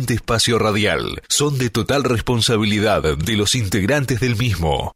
Este espacio radial son de total responsabilidad de los integrantes del mismo.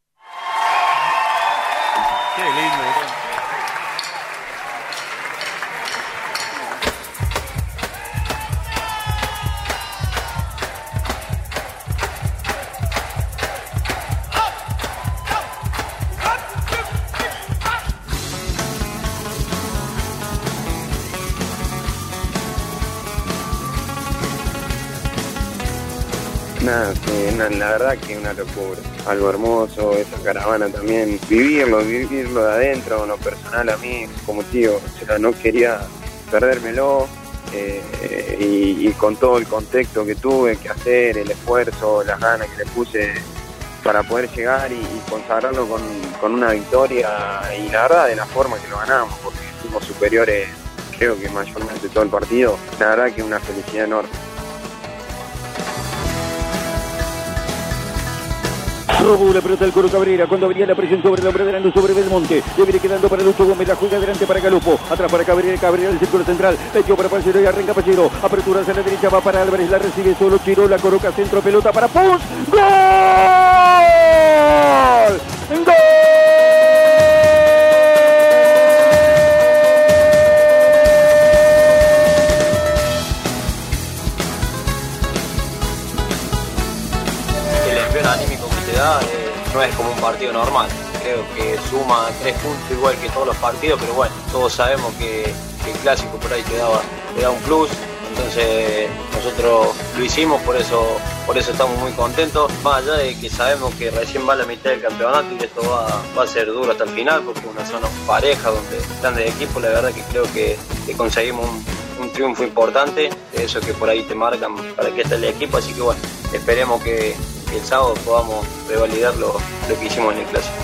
La verdad que una locura. Algo hermoso, esa caravana también. Vivirlo, vivirlo de adentro, en lo personal a mí, como tío, o sea, no quería perdérmelo. eh, y, y con todo el contexto que tuve que hacer, el esfuerzo, las ganas que le puse para poder llegar y, y consagrarlo con, con una victoria y la verdad de la forma que lo ganamos, porque fuimos superiores creo que mayormente todo el partido, la verdad que una felicidad enorme. Robó la pelota del Coro Cabrera cuando venía la presión sobre el hombre de Lanús sobre Belmonte. Viene quedando para Lucho Gómez. La juega adelante para Galupo. Atrás para Cabrera. Cabrera del círculo central. Metió para Pachero y arranca Pachero. Apertura hacia la derecha. Va para Álvarez. La recibe solo Chiro. La coloca centro. Pelota para Pons. ¡Gol! ¡Gol! Eh, no es como un partido normal. Creo que suma tres puntos igual que todos los partidos, pero bueno, todos sabemos que, el clásico por ahí te, daba, te un plus. Entonces nosotros lo hicimos, por eso, por eso estamos muy contentos. Más allá de que sabemos que recién va la mitad del campeonato y esto va, va a ser duro hasta el final, porque es una zona pareja donde están de equipo, la verdad que creo que, que conseguimos un, un triunfo importante, eso que por ahí te marcan para que esté el equipo, así que bueno, esperemos que el sábado podamos revalidar lo, lo que hicimos en el clásico.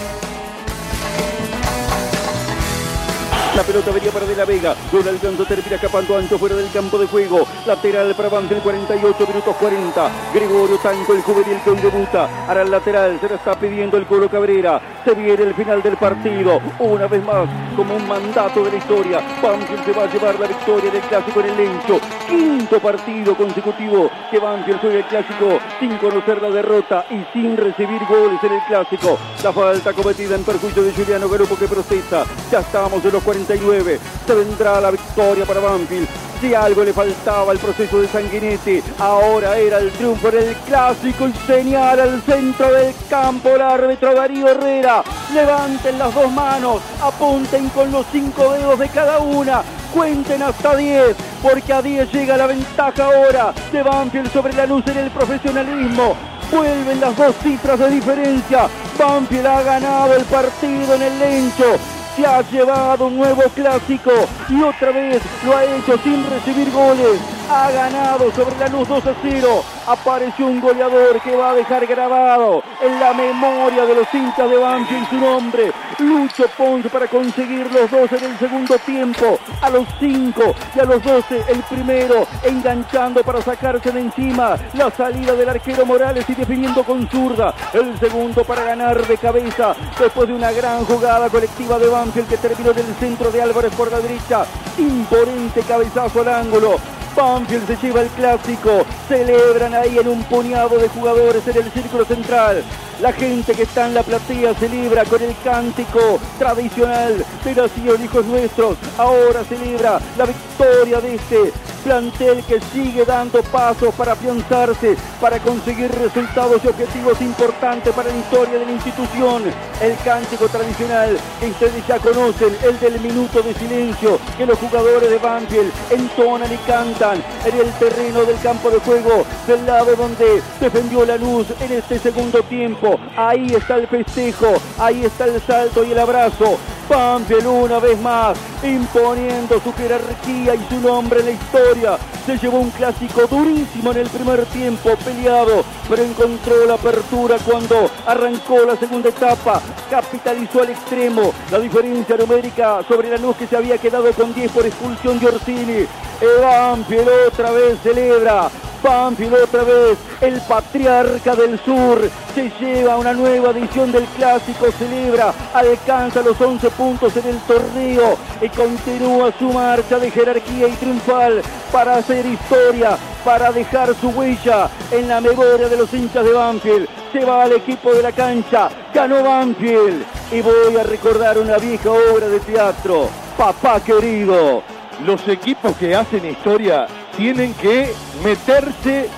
La pelota venía para De la Vega. No le alcanzó, termina escapando ancho fuera del campo de juego. Lateral para Banfield, 48 minutos 40. Gregorio Tanco, el juvenil que debuta. Hará el lateral, se lo está pidiendo el Colo Cabrera. Se viene el final del partido. Una vez más, como un mandato de la historia. Banfield se va a llevar la victoria del clásico en el Lencho. Quinto partido consecutivo que Banfield juega el clásico sin conocer la derrota y sin recibir goles en el clásico. La falta cometida en perjuicio de Juliano Garupo que protesta. Ya estamos en los 49. Se vendrá la victoria para Banfield. Si algo le faltaba al proceso de Sanguinetti, ahora era el triunfo en el clásico y señala al centro del campo el árbitro Darío Herrera. Levanten las dos manos, apunten con los cinco dedos de cada una, cuenten hasta 10, porque a 10 llega la ventaja ahora de Banfield sobre la luz en el profesionalismo. Vuelven las dos cifras de diferencia. Banfield ha ganado el partido en el Lencho se ha llevado un nuevo clásico y otra vez lo ha hecho sin recibir goles. Ha ganado sobre la luz 2 a 0. Apareció un goleador que va a dejar grabado en la memoria de los hinchas de Banfield su nombre. Lucho Pons para conseguir los dos en el segundo tiempo. A los 5 y a los 12 el primero enganchando para sacarse de encima la salida del arquero Morales y definiendo con zurda. El segundo para ganar de cabeza después de una gran jugada colectiva de Banfield que terminó en el centro de Álvarez por la derecha. Imponente cabezazo al ángulo. Banfield se lleva el clásico. Celebran ahí en un puñado de jugadores en el círculo central. La gente que está en la platea celebra con el cántico tradicional de Nación Hijos Nuestros. Ahora celebra la victoria de este plantel que sigue dando pasos para afianzarse, para conseguir resultados y objetivos importantes para la historia de la institución. El cántico tradicional que ustedes ya conocen, el del minuto de silencio, que los jugadores de Banfield entonan y cantan en el terreno del campo de juego, del lado donde defendió la luz en este segundo tiempo. Ahí está el festejo, ahí está el salto y el abrazo. Banfield una vez más imponiendo su jerarquía y su nombre en la historia. Se llevó un clásico durísimo en el primer tiempo, peleado, pero encontró la apertura cuando arrancó la segunda etapa. Capitalizó al extremo la diferencia numérica sobre la luz que se había quedado con 10 por expulsión de Orsini. El Banfield otra vez celebra. Banfield otra vez, el patriarca del sur, se lleva una nueva edición del clásico, celebra, alcanza los 11 puntos en el torneo y continúa su marcha de jerarquía y triunfal para hacer historia, para dejar su huella en la memoria de los hinchas de Banfield. Se va al equipo de la cancha, ganó Banfield. Y voy a recordar una vieja obra de teatro, Papá querido. Los equipos que hacen historia tienen que meterse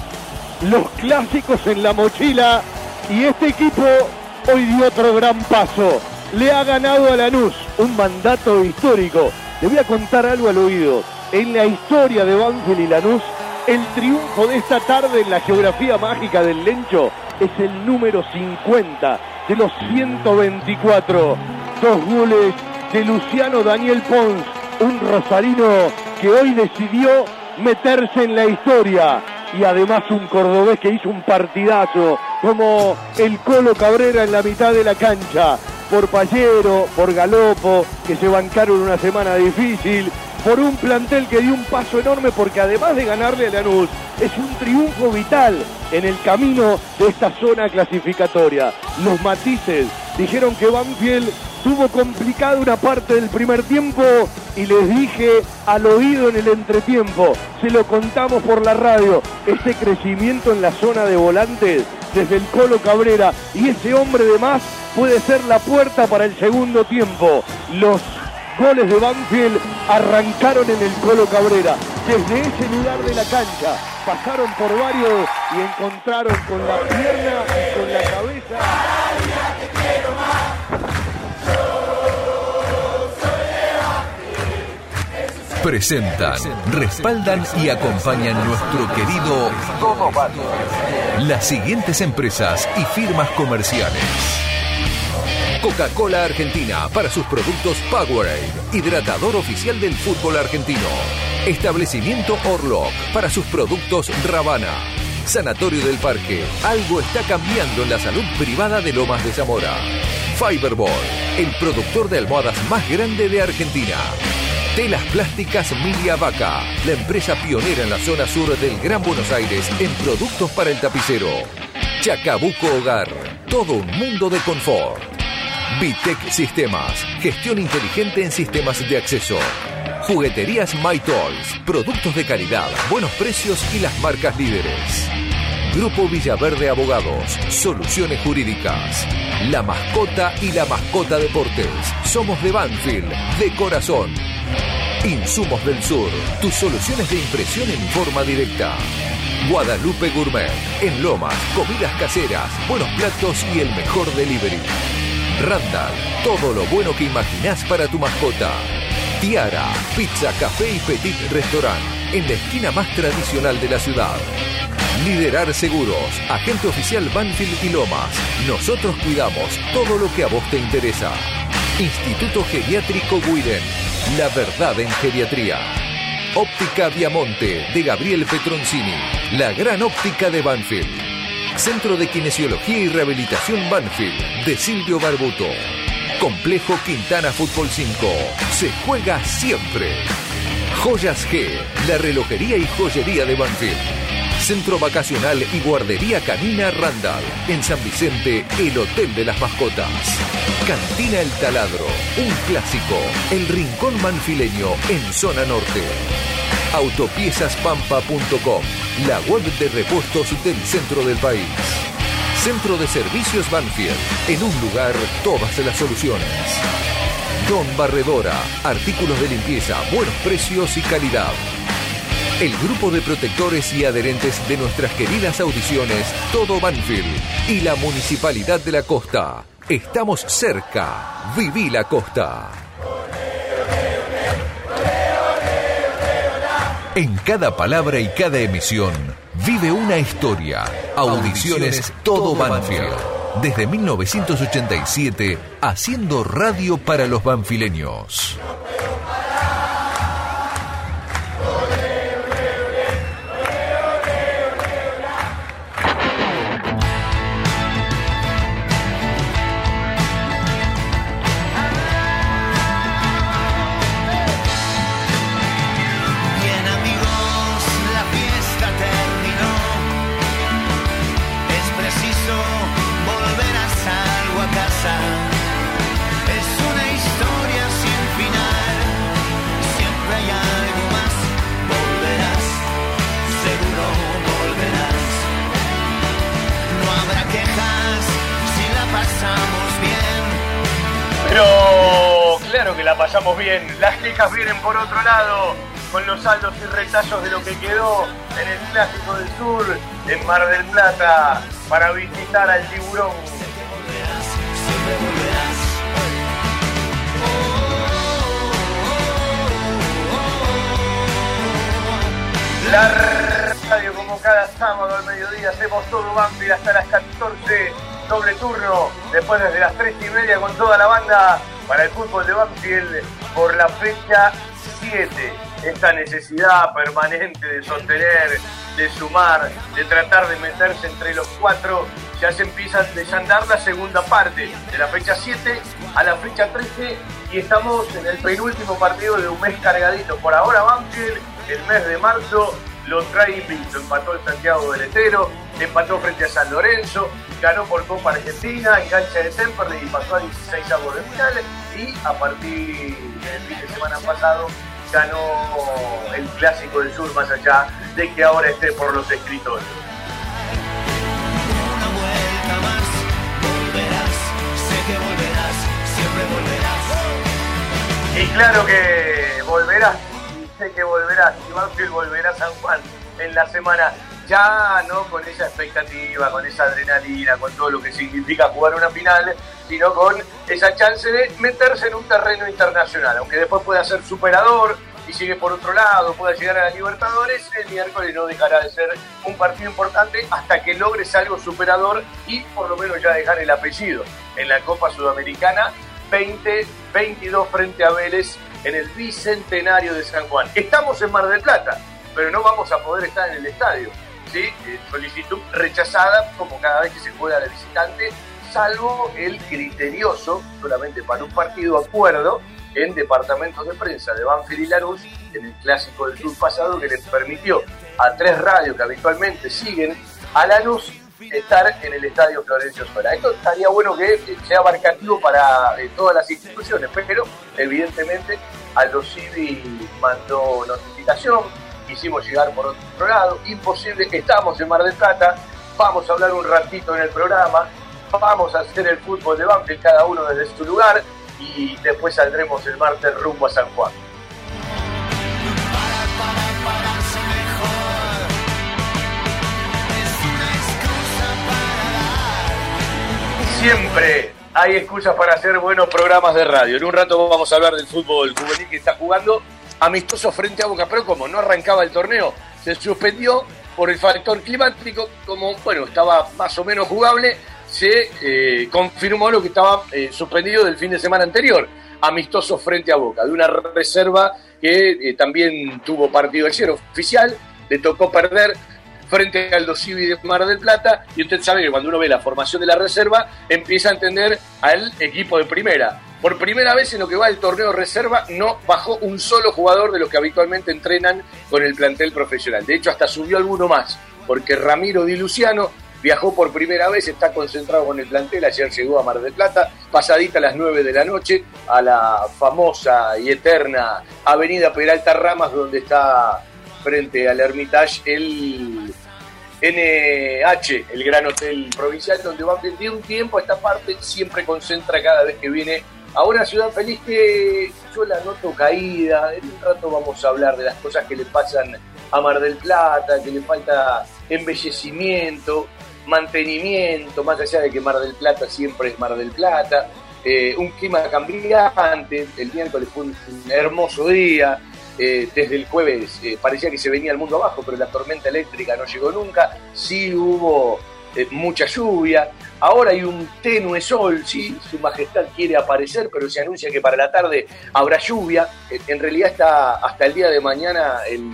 los clásicos en la mochila y este equipo hoy dio otro gran paso. Le ha ganado a Lanús un mandato histórico. Le voy a contar algo al oído. En la historia de Banfield y Lanús, el triunfo de esta tarde en la geografía mágica del Lencho es el número 50 de los 124. Dos goles de Luciano Daniel Pons, un rosarino que hoy decidió meterse en la historia y además un cordobés que hizo un partidazo como el Colo Cabrera en la mitad de la cancha por Pallero, por Galopo, que se bancaron una semana difícil, por un plantel que dio un paso enorme porque además de ganarle a Lanús, es un triunfo vital en el camino de esta zona clasificatoria. Los matices dijeron que Banfield tuvo complicada una parte del primer tiempo y les dije al oído en el entretiempo, se lo contamos por la radio, ese crecimiento en la zona de volantes desde el Colo Cabrera y ese hombre de más puede ser la puerta para el segundo tiempo. Los goles de Banfield arrancaron en el Colo Cabrera. Desde ese lugar de la cancha pasaron por varios y encontraron con la pierna y con la cabeza. Presentan, respaldan y acompañan nuestro querido Todo Las siguientes empresas y firmas comerciales. Coca-Cola Argentina para sus productos Powerade, hidratador oficial del fútbol argentino. Establecimiento Orlock para sus productos Ravana. Sanatorio del Parque, algo está cambiando en la salud privada de Lomas de Zamora. Fiberball, el productor de almohadas más grande de Argentina. Telas Plásticas Milia Vaca, la empresa pionera en la zona sur del Gran Buenos Aires en productos para el tapicero. Chacabuco Hogar, todo un mundo de confort. Bitec Sistemas, gestión inteligente en sistemas de acceso. Jugueterías My Toys, productos de calidad, buenos precios y las marcas líderes. Grupo Villaverde Abogados, soluciones jurídicas. La mascota y la mascota deportes. Somos de Banfield, de corazón. Insumos del Sur, tus soluciones de impresión en forma directa. Guadalupe Gourmet, en Lomas, comidas caseras, buenos platos y el mejor delivery. Randall, todo lo bueno que imaginás para tu mascota. Tiara, pizza, café y petit restaurant, en la esquina más tradicional de la ciudad. Liderar Seguros, agente oficial Banfield y Lomas. Nosotros cuidamos todo lo que a vos te interesa. Instituto Geriátrico Guiden, la verdad en geriatría. Óptica Viamonte de Gabriel Petroncini, la gran óptica de Banfield. Centro de Kinesiología y Rehabilitación Banfield de Silvio Barbuto. Complejo Quintana Fútbol 5. Se juega siempre. Joyas G, la relojería y joyería de Banfield. Centro Vacacional y Guardería Canina Randall. En San Vicente, el Hotel de las Mascotas. Cantina El Taladro, un clásico. El Rincón Manfileño en Zona Norte. Autopiezaspampa.com, la web de repuestos del centro del país. Centro de Servicios Banfield, en un lugar todas las soluciones. Don Barredora, artículos de limpieza, buenos precios y calidad. El grupo de protectores y adherentes de nuestras queridas audiciones Todo Banfield y la Municipalidad de la Costa. Estamos cerca. Viví la costa. En cada palabra y cada emisión vive una historia. Audiciones Todo Banfield. Desde 1987, haciendo radio para los banfileños. Claro que la pasamos bien. Las quejas vienen por otro lado, con los saldos y retazos de lo que quedó en el Clásico del Sur, en Mar del Plata, para visitar al tiburón. La radio como cada sábado al mediodía hacemos todo Banfield hasta las 14, doble turno, después desde las 3 y media con toda la banda para el fútbol de Banfield por la fecha 7. Esta necesidad permanente de sostener, de sumar, de tratar de meterse entre los cuatro, ya se empieza a desandar la segunda parte de la fecha 7 a la fecha 13 y estamos en el penúltimo partido de un mes cargadito. Por ahora Banfield el mes de marzo lo trae invicto. Empató el Santiago del Estero, empató frente a San Lorenzo, ganó por Copa Argentina, en cancha de Temperley y pasó a 16 avos de finales. Y a partir del fin de semana pasado ganó el Clásico del Sur, más allá de que ahora esté por los escritores. Una vuelta más, volverás, sé que volverás, siempre volverás. Y claro que volverás, que volverás, y Banfield volverá a San Juan en la semana, ya no con esa expectativa, con esa adrenalina, con todo lo que significa jugar una final, sino con esa chance de meterse en un terreno internacional, aunque después pueda ser superador y sigue por otro lado, pueda llegar a la Libertadores, el miércoles no dejará de ser un partido importante hasta que logres algo superador y por lo menos ya dejar el apellido en la Copa Sudamericana 2022 frente a Vélez en el bicentenario de San Juan. Estamos en Mar del Plata, pero no vamos a poder estar en el estadio. ¿sí? Eh, solicitud rechazada como cada vez que se juega de visitante, salvo el criterioso, solamente para un partido acuerdo, en departamentos de prensa de Banfield y Lanús, en el Clásico del Sur pasado, que les permitió a tres radios que habitualmente siguen a Lanús estar en el Estadio Florencio Sola. Esto estaría bueno que eh, sea abarcativo para eh, todas las instituciones, pero evidentemente Aldo Civi mandó notificación, quisimos llegar por otro lado, imposible, estamos en Mar del Plata, vamos a hablar un ratito en el programa, vamos a hacer el fútbol de Banfield cada uno desde su lugar y después saldremos el martes rumbo a San Juan. Siempre hay excusas para hacer buenos programas de radio. En un rato vamos a hablar del fútbol juvenil que está jugando amistoso frente a Boca, pero como no arrancaba el torneo, se suspendió por el factor climático, como bueno, estaba más o menos jugable, se eh, confirmó lo que estaba eh, suspendido del fin de semana anterior, amistoso frente a Boca, de una reserva que eh, también tuvo partido ayer oficial, le tocó perder frente al Dosivi de Mar del Plata, y usted sabe que cuando uno ve la formación de la reserva, empieza a entender al equipo de primera. Por primera vez en lo que va el torneo reserva, no bajó un solo jugador de los que habitualmente entrenan con el plantel profesional. De hecho, hasta subió alguno más, porque Ramiro Di Luciano viajó por primera vez, está concentrado con el plantel, ayer llegó a Mar del Plata, pasadita a las 9 de la noche, a la famosa y eterna Avenida Peralta Ramas, donde está frente al Hermitage el NH, el gran hotel provincial, donde va de un tiempo a esta parte, siempre concentra cada vez que viene a una ciudad feliz que yo la noto caída. En un rato vamos a hablar de las cosas que le pasan a Mar del Plata, que le falta embellecimiento, mantenimiento, más allá de que Mar del Plata siempre es Mar del Plata. Eh, un clima cambiante, el miércoles fue un hermoso día, eh, desde el jueves eh, parecía que se venía el mundo abajo, pero la tormenta eléctrica no llegó nunca, sí hubo eh, mucha lluvia, ahora hay un tenue sol, sí, su majestad quiere aparecer, pero se anuncia que para la tarde habrá lluvia, en realidad está hasta el día de mañana el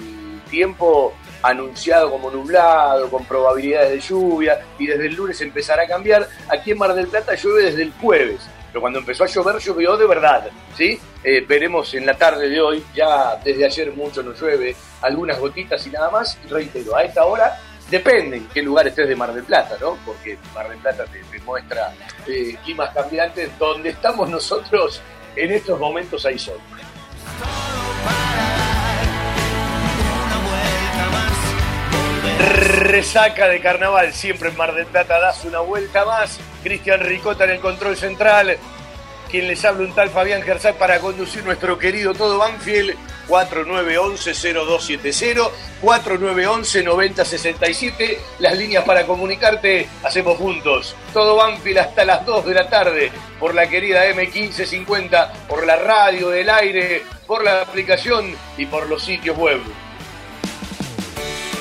tiempo anunciado como nublado, con probabilidades de lluvia, y desde el lunes empezará a cambiar. Aquí en Mar del Plata llueve desde el jueves, pero cuando empezó a llover llovió de verdad, ¿sí? Eh, veremos en la tarde de hoy, ya desde ayer mucho no llueve, algunas gotitas y nada más, reitero, a esta hora depende en qué lugar estés de Mar del Plata, ¿no? Porque Mar del Plata te, te muestra eh, climas cambiantes, donde estamos nosotros en estos momentos hay sol. Resaca de carnaval, siempre en Mar del Plata das una vuelta más. Cristian Ricota en el control central. Quien les habla un tal Fabián Gersay para conducir nuestro querido Todo Banfield 4911-0270, 4911-9067, las líneas para comunicarte, hacemos juntos. Todo Banfield hasta las 2 de la tarde por la querida M1550, por la radio del aire, por la aplicación y por los sitios web.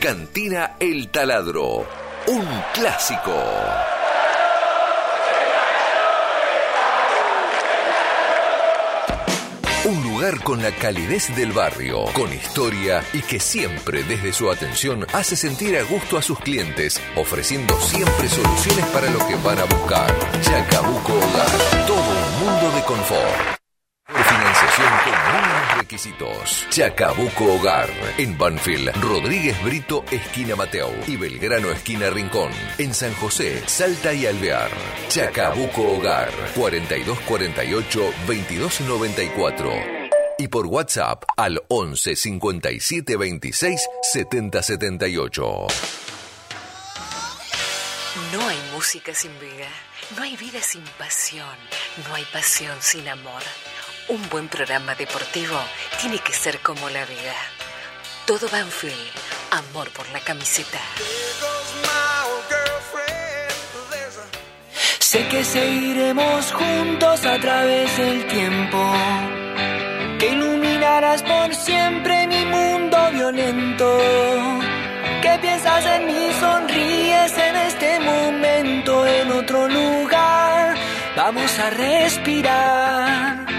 Cantina El Taladro, un clásico. Un lugar con la calidez del barrio, con historia y que siempre desde su atención hace sentir a gusto a sus clientes, ofreciendo siempre soluciones para lo que van a buscar. Chacabuco Hogar, todo un mundo de confort. Financiación con requisitos. Chacabuco Hogar. En Banfield, Rodríguez Brito, esquina Mateo. Y Belgrano, esquina Rincón. En San José, Salta y Alvear. Chacabuco Hogar. 4248-2294. Y por WhatsApp al 11 57 26 70 78. No hay música sin vida. No hay vida sin pasión. No hay pasión sin amor. Un buen programa deportivo tiene que ser como la vida. Todo Banfield, amor por la camiseta. Sé que seguiremos juntos a través del tiempo. Que iluminarás por siempre mi mundo violento. Que piensas en mí, sonríes en este momento, en otro lugar. Vamos a respirar.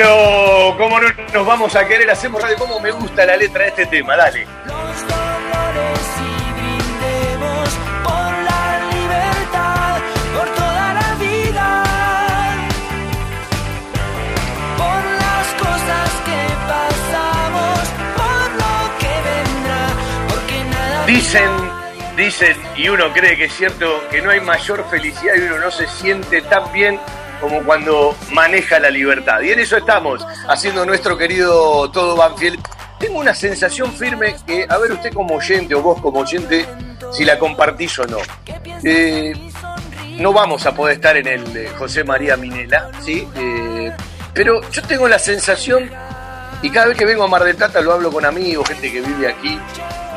Pero, como no nos vamos a querer, hacemos radio. ¿Cómo me gusta la letra de este tema? Dale. Los dolores y brindemos por la libertad, por toda la vida. Por las cosas que pasamos, por lo que vendrá, porque nada. Dicen, dicen, y uno cree que es cierto, que no hay mayor felicidad y uno no se siente tan bien como cuando maneja la libertad. Y en eso estamos, haciendo nuestro querido Todo Banfield. Tengo una sensación firme que, a ver usted como oyente o vos como oyente, si la compartís o no. Eh, no vamos a poder estar en el eh, José María Minela, ¿sí? Eh, pero yo tengo la sensación, y cada vez que vengo a Mar del Plata lo hablo con amigos, gente que vive aquí.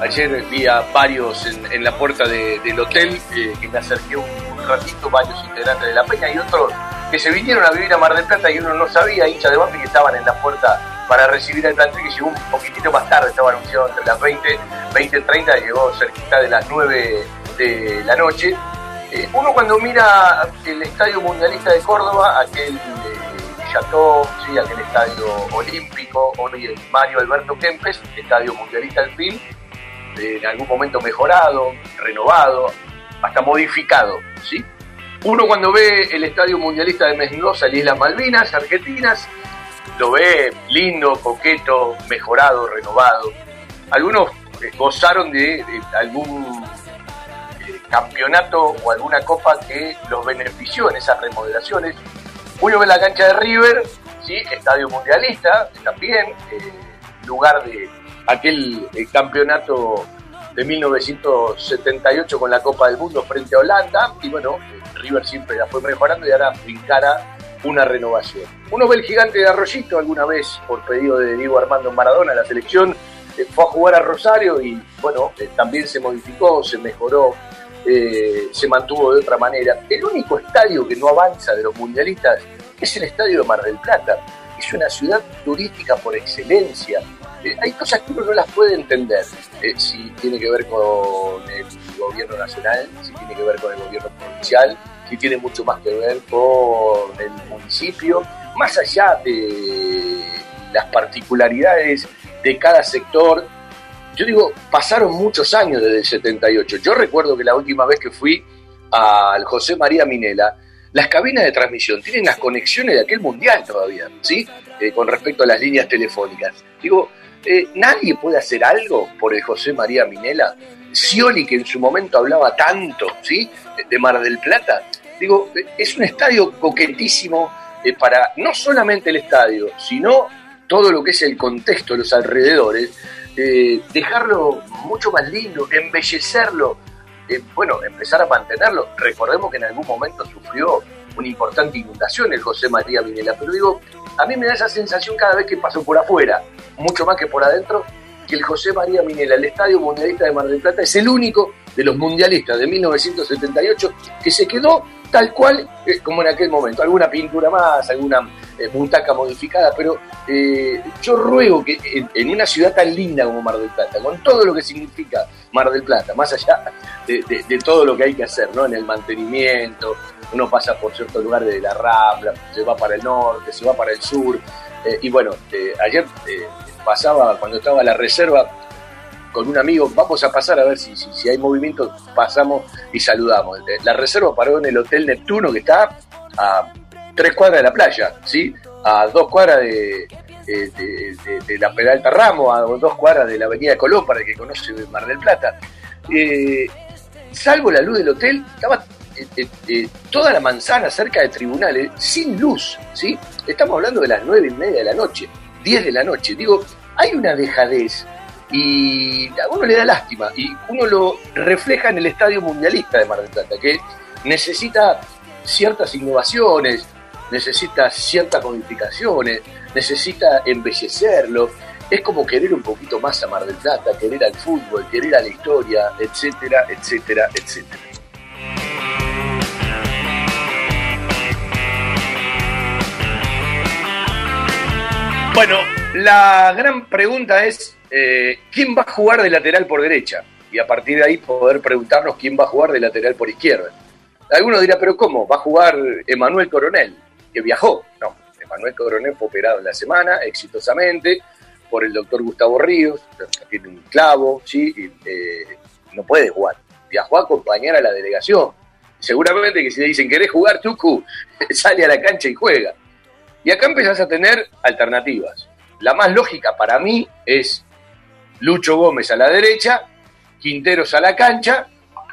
Ayer vi a varios en, en la puerta de- del hotel, eh, que me acerqué un, ratito, varios integrantes de la Peña y otros que se vinieron a vivir a Mar del Plata y uno no sabía, hincha de Banfield, que estaban en la puerta para recibir al plantel, que llegó un poquitito más tarde, estaba anunciado entre las 20, 20 y 30, llegó cerquita de las 9 de la noche. Eh, uno cuando mira el Estadio Mundialista de Córdoba, aquel eh, Chateau, sí, aquel estadio olímpico, hoy el Mario Alberto Kempes, Estadio Mundialista al fin, en algún momento mejorado, renovado, hasta modificado, ¿sí? Uno cuando ve el Estadio Mundialista de Mendoza y Islas Malvinas, Argentinas, lo ve lindo, coqueto, mejorado, renovado. Algunos gozaron de, de algún eh, campeonato o alguna copa que los benefició en esas remodelaciones. Uno ve la cancha de River, ¿sí? estadio mundialista también, eh, lugar de aquel eh, campeonato de 1978 con la Copa del Mundo frente a Holanda. Y bueno, River siempre la fue mejorando y ahora encara una renovación. Uno ve el gigante de Arroyito alguna vez por pedido de Diego Armando Maradona, la selección eh, fue a jugar a Rosario y bueno, eh, también se modificó, se mejoró, eh, se mantuvo de otra manera. El único estadio que no avanza de los mundialistas es el estadio de Mar del Plata. Es una ciudad turística por excelencia. Eh, hay cosas que uno no las puede entender, si tiene que ver con el gobierno nacional, si tiene que ver con el gobierno provincial, si tiene mucho más que ver con el municipio, más allá de las particularidades de cada sector. Yo digo, pasaron muchos años desde el 78. Yo recuerdo que la última vez que fui al José María Minela, las cabinas de transmisión tienen las conexiones de aquel mundial todavía, ¿sí? Eh, con respecto a las líneas telefónicas. Digo, eh, ¿nadie puede hacer algo por el José María Minela? Scioli, que en su momento hablaba tanto, ¿sí? De Mar del Plata. Digo, es un estadio coquetísimo eh, para no solamente el estadio, sino todo lo que es el contexto, los alrededores, dejarlo mucho más lindo, embellecerlo, eh, bueno, empezar a mantenerlo. Recordemos que en algún momento sufrió una importante inundación el José María Minela, pero digo, a mí me da esa sensación cada vez que paso por afuera, mucho más que por adentro, que el José María Minela, el Estadio Mundialista de Mar del Plata, es el único de los mundialistas de 1978 que se quedó tal cual eh, como en aquel momento. Alguna pintura más, alguna eh, modificada, pero eh, yo ruego que en, una ciudad tan linda como Mar del Plata, con todo lo que significa Mar del Plata, más allá de, todo lo que hay que hacer, ¿no? En el mantenimiento, uno pasa por cierto lugar de la Rambla, se va para el norte, se va para el sur, y bueno, ayer pasaba, cuando estaba la reserva, con un amigo, vamos a pasar a ver si, si, hay movimiento, pasamos y saludamos. La reserva paró en el Hotel Neptuno, que está a tres cuadras de la playa, ¿sí? A dos cuadras de, de, la Peralta Ramos, a dos cuadras de la Avenida Colón, para el que conoce Mar del Plata. Eh, salvo la luz del hotel, estaba eh, eh, toda la manzana cerca de tribunales sin luz, ¿sí? Estamos hablando de las nueve y media de la noche, diez de la noche. Digo, hay una dejadez y a uno le da lástima y uno lo refleja en el Estadio Mundialista de Mar del Plata, que necesita ciertas innovaciones, necesita ciertas modificaciones, necesita embellecerlo. Es como querer un poquito más a Mar del Plata, querer al fútbol, querer a la historia, etcétera, etcétera, etcétera. Bueno, la gran pregunta es, eh, ¿quién va a jugar de lateral por derecha? Y a partir de ahí poder preguntarnos quién va a jugar de lateral por izquierda. Alguno dirá, pero ¿cómo? ¿Va a jugar Emanuel Coronel, que viajó? No, Emanuel Coronel fue operado en la semana, exitosamente, por el doctor Gustavo Ríos, tiene un clavo, ¿sí? Eh, no puede jugar. Viajó a acompañar a la delegación. Seguramente que si le dicen, ¿querés jugar, Tucu? Sale a la cancha y juega. Y acá empezás a tener alternativas. La más lógica para mí es Lucho Gómez a la derecha, Quinteros a la cancha,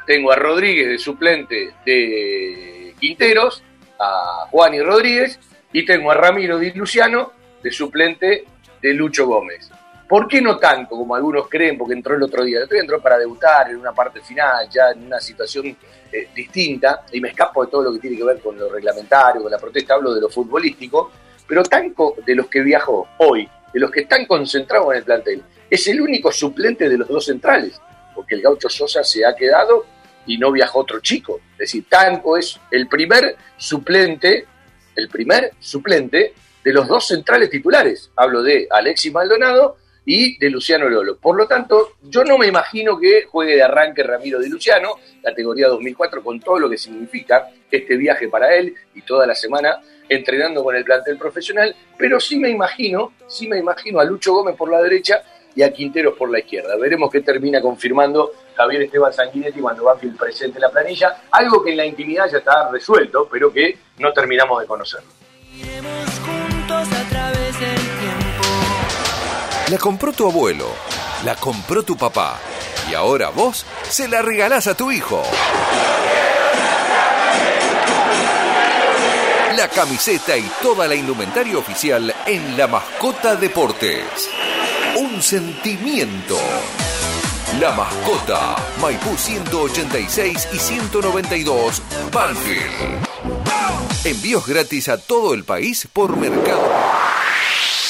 tengo a Rodríguez de suplente de Quinteros, a Juan y Rodríguez, y tengo a Ramiro Di Luciano de suplente de Lucho Gómez. ¿Por qué no tanto como algunos creen? Porque entró el otro día. El entró para debutar en una parte final, ya en una situación eh, distinta, y me escapo de todo lo que tiene que ver con lo reglamentario, con la protesta, hablo de lo futbolístico, pero tanto de los que viajó hoy, de los que están concentrados en el plantel, es el único suplente de los dos centrales, porque el gaucho Sosa se ha quedado y no viajó otro chico. Es decir, Tanco es el primer suplente, el primer suplente de los dos centrales titulares. Hablo de Alexis Maldonado y de Luciano Lolo. Por lo tanto, yo no me imagino que juegue de arranque Ramiro de Luciano, categoría 2004, con todo lo que significa este viaje para él y toda la semana entrenando con el plantel profesional, pero sí me imagino, sí me imagino a Lucho Gómez por la derecha y a Quinteros por la izquierda. Veremos qué termina confirmando Javier Esteban Sanguinetti cuando Banfield presente la planilla, algo que en la intimidad ya está resuelto, pero que no terminamos de conocerlo. La compró tu abuelo, la compró tu papá y ahora vos se la regalás a tu hijo. La camiseta y toda la indumentaria oficial en La Mascota Deportes un sentimiento. La mascota, Maipú 186 y 192, Banfield. Envíos gratis a todo el país por mercado.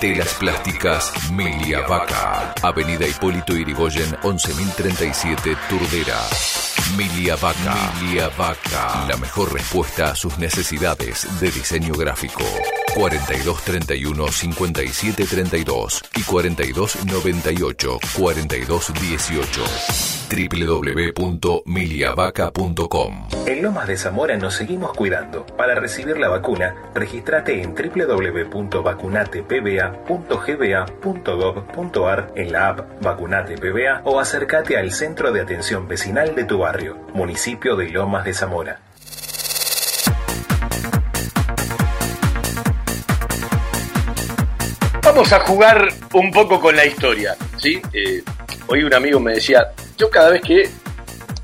Telas Plásticas Milia Vaca. Avenida Hipólito Irigoyen 11037 Turdera. Milia Vaca. La mejor respuesta a sus necesidades de diseño gráfico. 4231 5732 y 4298 4218 www.miliavaca.com En Lomas de Zamora nos seguimos cuidando. Para recibir la vacuna, registrate en www.vacunatepba.gba.gov.ar en la app Vacunate PBA o acércate al centro de atención vecinal de tu barrio, municipio de Lomas de Zamora. Vamos a jugar un poco con la historia, ¿sí? Eh, hoy un amigo me decía, yo cada vez que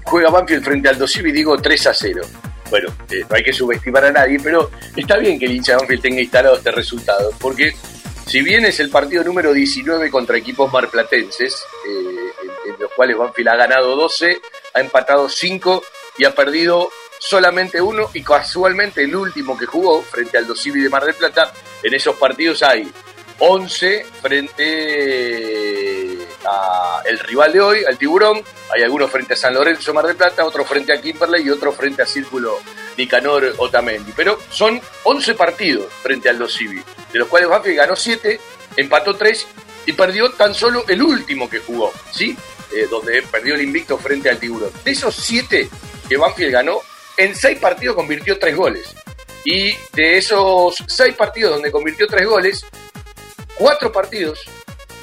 juega Banfield frente al Dosivi digo 3 a 0. Bueno, eh, no hay que subestimar a nadie, pero está bien que el hincha de Banfield tenga instalado este resultado, porque si bien es el partido número 19 contra equipos marplatenses, eh, en, los cuales Banfield ha ganado 12, ha empatado 5 y ha perdido solamente uno y casualmente el último que jugó frente al Dosivi de Mar del Plata, en esos partidos hay 11 frente a el rival de hoy, al Tiburón. Hay algunos frente a San Lorenzo, Mar del Plata, otros frente a Kimberley y otros frente a Círculo Nicanor Otamendi. Pero son 11 partidos frente al Dosivi, de los cuales Banfield ganó 7, empató 3 y perdió tan solo el último que jugó, ¿sí? Eh, donde perdió el invicto frente al Tiburón. De esos 7 que Banfield ganó, en 6 partidos convirtió 3 goles. Y de esos 6 partidos donde convirtió 3 goles, cuatro partidos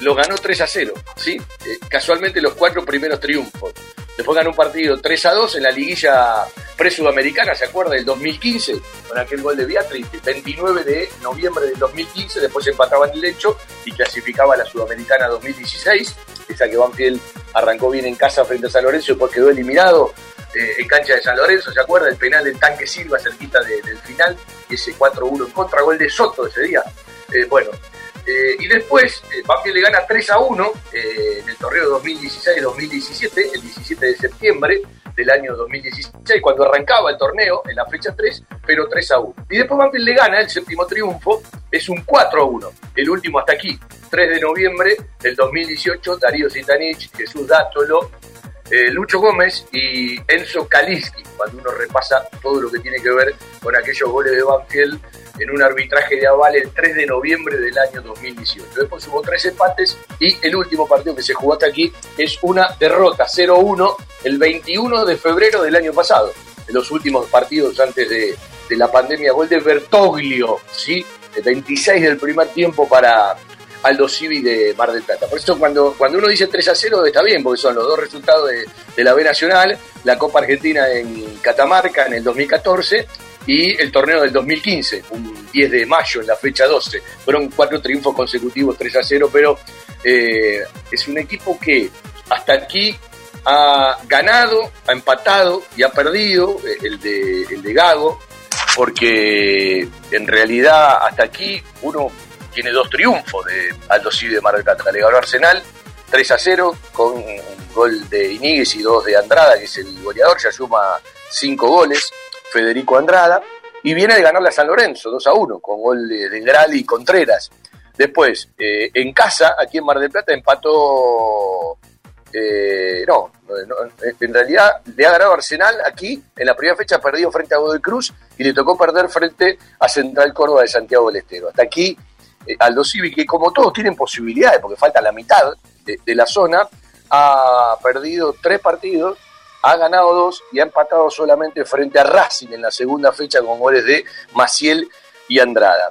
lo ganó 3 a 0, ¿sí? Eh, casualmente los cuatro primeros triunfos. Después ganó un partido 3 a 2 en la liguilla pre-sudamericana, ¿se acuerda? Del 2015, con aquel gol de Beatriz, el 29 de noviembre del 2015, después empataba en el lecho y clasificaba a la sudamericana 2016, esa que Banfield arrancó bien en casa frente a San Lorenzo y después quedó eliminado eh, en cancha de San Lorenzo, ¿se acuerda? El penal del tanque Silva cerquita de, del final, ese 4-1 en contra, gol de Soto ese día. Eh, bueno, eh, y después, eh, le gana 3 a 1 eh, en el torneo 2016-2017, el 17 de septiembre del año 2016, cuando arrancaba el torneo en la fecha 3, pero 3 a 1. Y después Banfield le gana el séptimo triunfo, es un 4 a 1, el último hasta aquí, 3 de noviembre del 2018, Darío Zitanich, Jesús Dátolo, eh, Lucho Gómez y Enzo Kaliski, cuando uno repasa todo lo que tiene que ver con aquellos goles de Banfield en un arbitraje de aval el 3 de noviembre del año 2018. Después hubo tres empates y el último partido que se jugó hasta aquí es una derrota 0-1 el 21 de febrero del año pasado. En los últimos partidos antes de, de la pandemia, gol de Bertoglio, ¿sí? El 26 del primer tiempo para Aldo Civi de Mar del Plata. Por eso cuando, cuando uno dice 3 a 0 está bien, porque son los dos resultados de, de la B Nacional, la Copa Argentina en Catamarca en el 2014 y el torneo del 2015, un 10 de mayo en la fecha 12. Fueron cuatro triunfos consecutivos 3 a 0, pero eh, es un equipo que hasta aquí ha ganado, ha empatado y ha perdido, eh, el de, el de Gago, porque en realidad hasta aquí uno tiene dos triunfos de Aldo Civi de Mar del Plata. Le ganó Arsenal 3 a 0 con un gol de Iníguez y dos de Andrada, que es el goleador, ya suma cinco goles. Federico Andrada, y viene de ganarle a San Lorenzo, 2 a 1, con gol de, de Grali y Contreras. Después, eh, en casa, aquí en Mar del Plata, empató. Eh, no, no, en realidad le ha ganado Arsenal aquí, en la primera fecha perdido frente a Godoy Cruz y le tocó perder frente a Central Córdoba de Santiago del Estero. Hasta aquí, eh, Aldo Civi, que como todos tienen posibilidades, porque falta la mitad de la zona, ha perdido tres partidos ha ganado dos y ha empatado solamente frente a Racing en la segunda fecha con goles de Maciel y Andrada.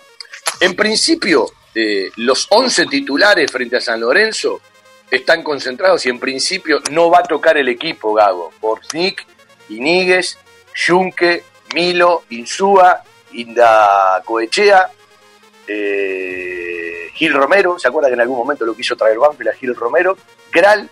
En principio, eh, los 11 titulares frente a San Lorenzo están concentrados y en principio no va a tocar el equipo Gago. Borsnik, Iníguez, Junque, Milo, Insúa, Inda Coechea, eh, Gil Romero, ¿se acuerda que en algún momento lo quiso traer Banfield a Gil Romero? Gral,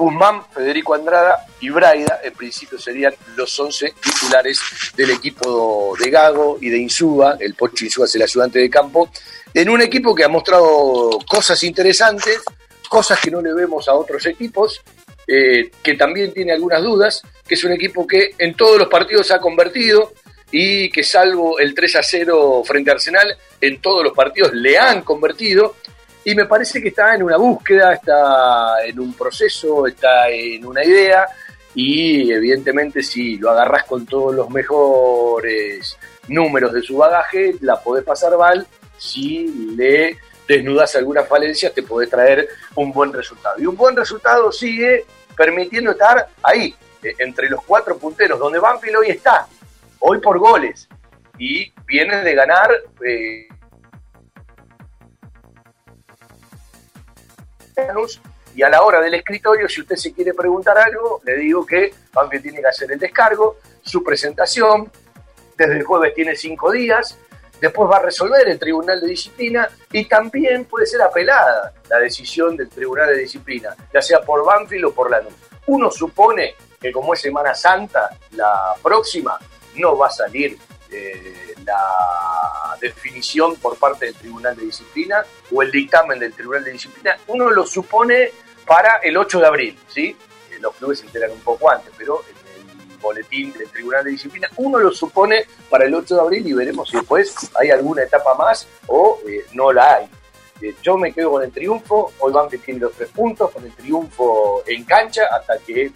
Guzmán, Federico Andrada y Braida, en principio serían los 11 titulares del equipo de Gago y de Insúa, el Pocho Insúa es el ayudante de campo, en un equipo que ha mostrado cosas interesantes, cosas que no le vemos a otros equipos, eh, que también tiene algunas dudas, que es un equipo que en todos los partidos ha convertido, y que salvo el 3 a 0 frente a Arsenal, en todos los partidos le han convertido y me parece que está en una búsqueda, está en un proceso, está en una idea. Y evidentemente si lo agarras con todos los mejores números de su bagaje, la podés pasar mal, si le desnudas algunas falencias te podés traer un buen resultado. Y un buen resultado sigue permitiendo estar ahí, eh, entre los cuatro punteros, donde Banfield hoy está, hoy por goles, y viene de ganar... Eh, y a la hora del escritorio, si usted se quiere preguntar algo, le digo que Banfield tiene que hacer el descargo, su presentación, desde el jueves tiene cinco días, después va a resolver el Tribunal de Disciplina y también puede ser apelada la decisión del Tribunal de Disciplina, ya sea por Banfield o por Lanús. Uno supone que como es Semana Santa, la próxima, no va a salir eh, la definición por parte del Tribunal de Disciplina o el dictamen del Tribunal de Disciplina. Uno lo supone para el 8 de abril, ¿sí? Eh, los clubes se enteran un poco antes, pero en el boletín del Tribunal de Disciplina uno lo supone para el 8 de abril y veremos si después hay alguna etapa más o eh, no la hay. Yo me quedo con el triunfo, hoy van tiene los tres puntos, con el triunfo en cancha hasta que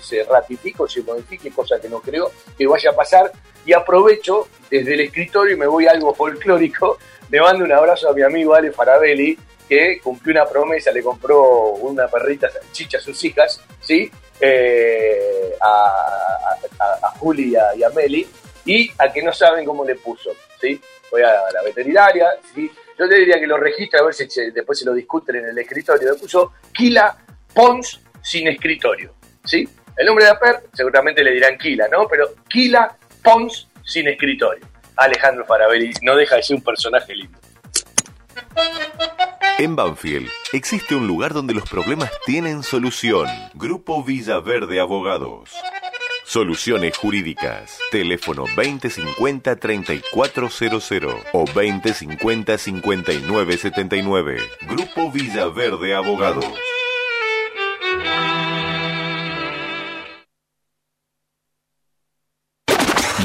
se ratifique o se modifique, cosa que no creo que vaya a pasar. Y aprovecho desde el escritorio y me voy a algo folclórico. Le mando un abrazo a mi amigo Ale Farabelli, que cumplió una promesa, le compró una perrita chicha a sus hijas, ¿sí? Eh, a, a, Juli y a, Meli, y a que no saben cómo le puso, ¿sí? Fue a la veterinaria, ¿sí? Yo le diría que lo registre, a ver si después se lo discuten en el escritorio. Le puso Kila Pons sin escritorio, ¿sí? El nombre de Aper seguramente le dirán Kila, ¿no? Pero Kila Pons sin escritorio. Alejandro Farabelli no deja de ser un personaje lindo. En Banfield existe un lugar donde los problemas tienen solución. Grupo Villaverde Abogados. Soluciones jurídicas. Teléfono 2050-3400 o 2050-5979. Grupo Villaverde Abogados.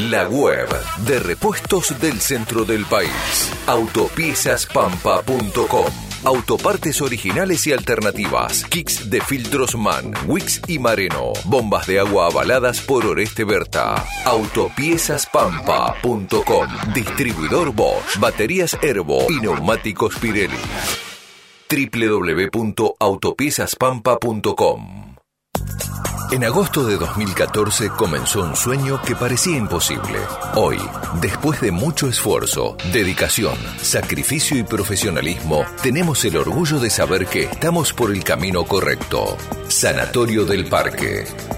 La web de repuestos del centro del país. Autopiezaspampa.com. Autopartes originales y alternativas. Kicks de filtros MAN, Wix y Mareno. Bombas de agua avaladas por Oreste Berta. Autopiezaspampa.com. Distribuidor Bosch. Baterías Herbo y neumáticos Pirelli. www.autopiezaspampa.com en agosto de 2014 comenzó un sueño que parecía imposible. Hoy, después de mucho esfuerzo, dedicación, sacrificio y profesionalismo, tenemos el orgullo de saber que estamos por el camino correcto. Sanatorio del Parque.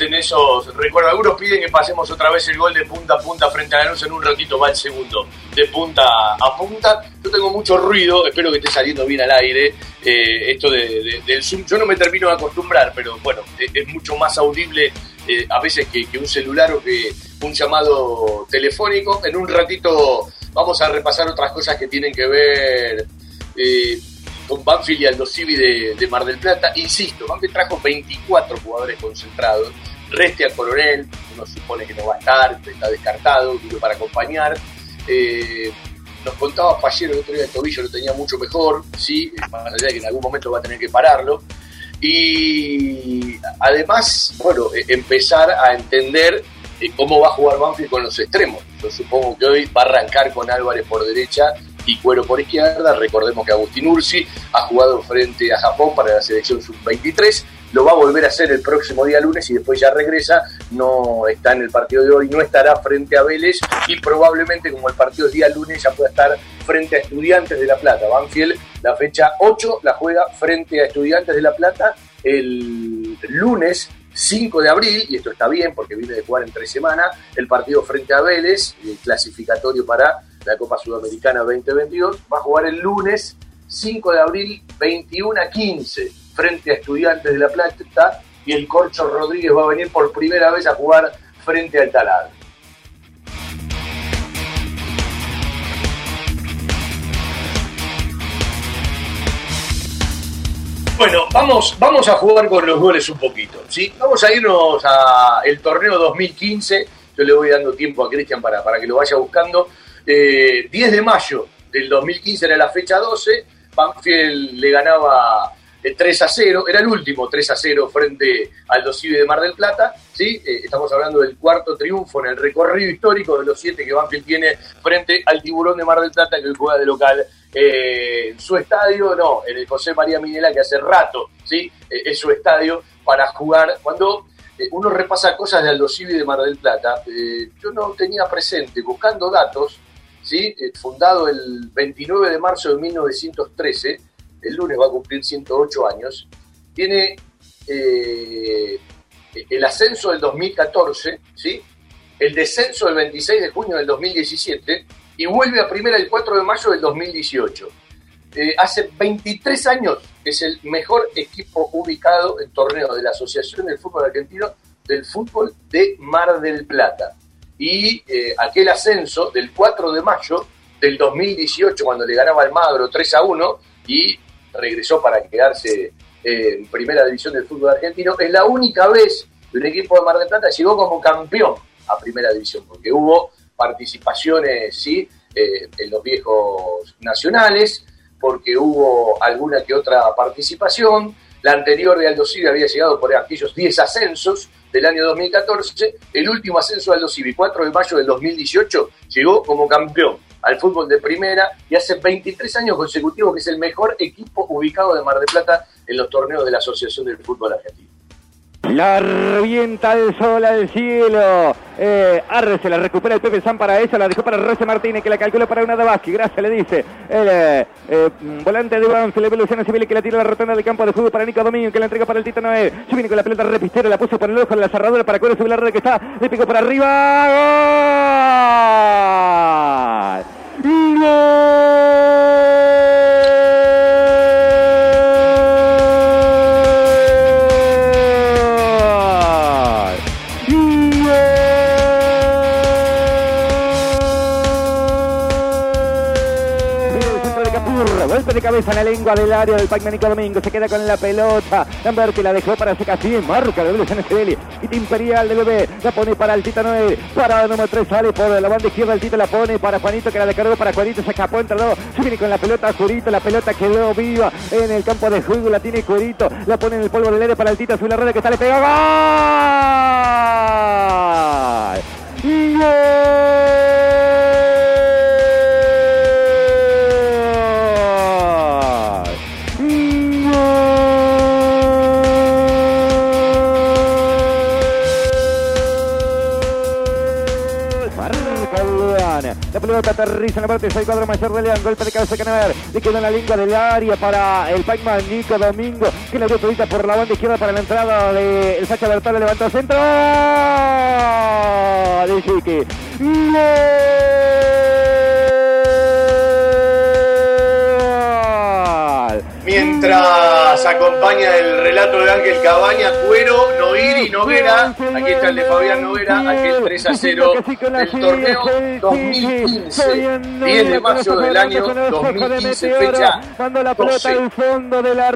En esos recuerdos. Algunos piden que pasemos otra vez el gol de punta a punta frente a Lanús. En un ratito va el segundo de punta a punta. Yo tengo mucho ruido, espero que esté saliendo bien al aire. Eh, esto de, del Zoom, yo no me termino de acostumbrar, pero bueno, es, mucho más audible eh, a veces que, un celular o que un llamado telefónico. En un ratito vamos a repasar otras cosas que tienen que ver. Eh, con Banfield y Aldo Civi de, Mar del Plata. Insisto, Banfield trajo 24 jugadores concentrados. Reste al coronel, uno supone que no va a estar, está descartado, vino para acompañar. Eh, nos contaba Pallero el otro día el tobillo lo tenía mucho mejor, sí, más allá de que en algún momento va a tener que pararlo. Y además, bueno, e, empezar a entender eh, cómo va a jugar Banfield con los extremos. Yo supongo que hoy va a arrancar con Álvarez por derecha y Cuero por izquierda. Recordemos que Agustín Ursi ha jugado frente a Japón para la selección sub-23. Lo va a volver a hacer el próximo día lunes y después ya regresa. No está en el partido de hoy, no estará frente a Vélez y probablemente como el partido es día lunes ya pueda estar frente a Estudiantes de La Plata. Banfield la fecha 8 la juega frente a Estudiantes de La Plata el lunes 5 de abril, y esto está bien porque viene de jugar en tres semanas, el partido frente a Vélez, el clasificatorio para la Copa Sudamericana 2022, va a jugar el lunes 5 de abril 21 a 15 frente a Estudiantes de La Plata y el Corcho Rodríguez va a venir por primera vez a jugar frente al Talar. Bueno, vamos, vamos a jugar con los goles un poquito, ¿sí? Vamos a irnos al torneo 2015. Yo le voy dando tiempo a Cristian para, para que lo vaya buscando. 10 eh, de mayo del 2015 era la fecha 12. Banfield le ganaba 3 eh, a 0, era el último 3 a 0 frente al Dosivi de Mar del Plata. ¿sí? Eh, estamos hablando del cuarto triunfo en el recorrido histórico de los siete que Banfield tiene frente al Tiburón de Mar del Plata que juega de local eh, su estadio, no, en el José María Minela, que hace rato, ¿sí? Eh, es su estadio para jugar. Cuando uno repasa cosas de Aldo Civi de Mar del Plata, yo no tenía presente, buscando datos, ¿sí? fundado el 29 de marzo de 1913, el lunes va a cumplir 108 años, tiene el ascenso del 2014, ¿sí? el descenso del 26 de junio del 2017, y vuelve a primera el 4 de mayo del 2018. Eh, hace 23 años es el mejor equipo ubicado en torneo de la Asociación del Fútbol Argentino del Fútbol de Mar del Plata. Y eh, aquel ascenso del 4 de mayo del 2018, cuando le ganaba al Magro 3 a 1 y regresó para quedarse eh, en primera división del fútbol argentino, es la única vez que un equipo de Mar del Plata llegó como campeón a primera división, porque hubo participaciones ¿sí? Eh, en los viejos nacionales, porque hubo alguna que otra participación. La anterior de Aldo Civi había llegado por aquellos 10 ascensos del año 2014. El último ascenso de Aldo Civi, 4 de mayo del 2018, llegó como campeón al fútbol de primera y hace 23 años consecutivos que es el mejor equipo ubicado de Mar del Plata en los torneos de la Asociación del Fútbol Argentino. La revienta el sol al cielo. Eh, Arre se la recupera el Pepe San para eso. La dejó para Rose Martínez que la calcula para una de Vázquez. Gracias, le dice. Eh, eh volante de Banfield. Le evoluciona Civil que la tira a la rotonda del campo de fútbol para Nico Domingo que la entrega para el Tito. Se viene con la pelota repistera. La puso por el ojo de la cerradura para Cuero subir la red que está. Le picó para arriba. ¡Gol! de cabeza la lengua del área del Pagmanico Domingo. Se queda con la pelota. Lambert que la dejó para Secasí. Marca de en Echevelli. Y Imperial de bebé. La pone para el Tito Noel. Para el número 3. Sale por la banda izquierda. El Tito la pone para Juanito que la descargó para Juanito. Se escapó entre dos. Se viene con la pelota Jurito. La pelota quedó viva en el campo de juego. La tiene Jurito. La pone en el polvo del aire para el Tito. Sube la red que sale pegado. ¡Gol! ¡Gol! Pelota aterriza en la parte del cuadro mayor de León. Golpe de cabeza Canaver. Le queda en la lengua del área para el Pacman Nico Domingo. Que la dio todita por la banda izquierda para la entrada del de Sacha Bertal. Levantó centro. De Chiqui. Mientras acompaña el relato de Ángel Cabaña, Cuero, Noiri, Noguera, aquí está el de Fabián Noguera, aquel 3 a 0 del torneo 2015, 10 de mayo del año 2015, fecha Cuando la pelota al fondo de la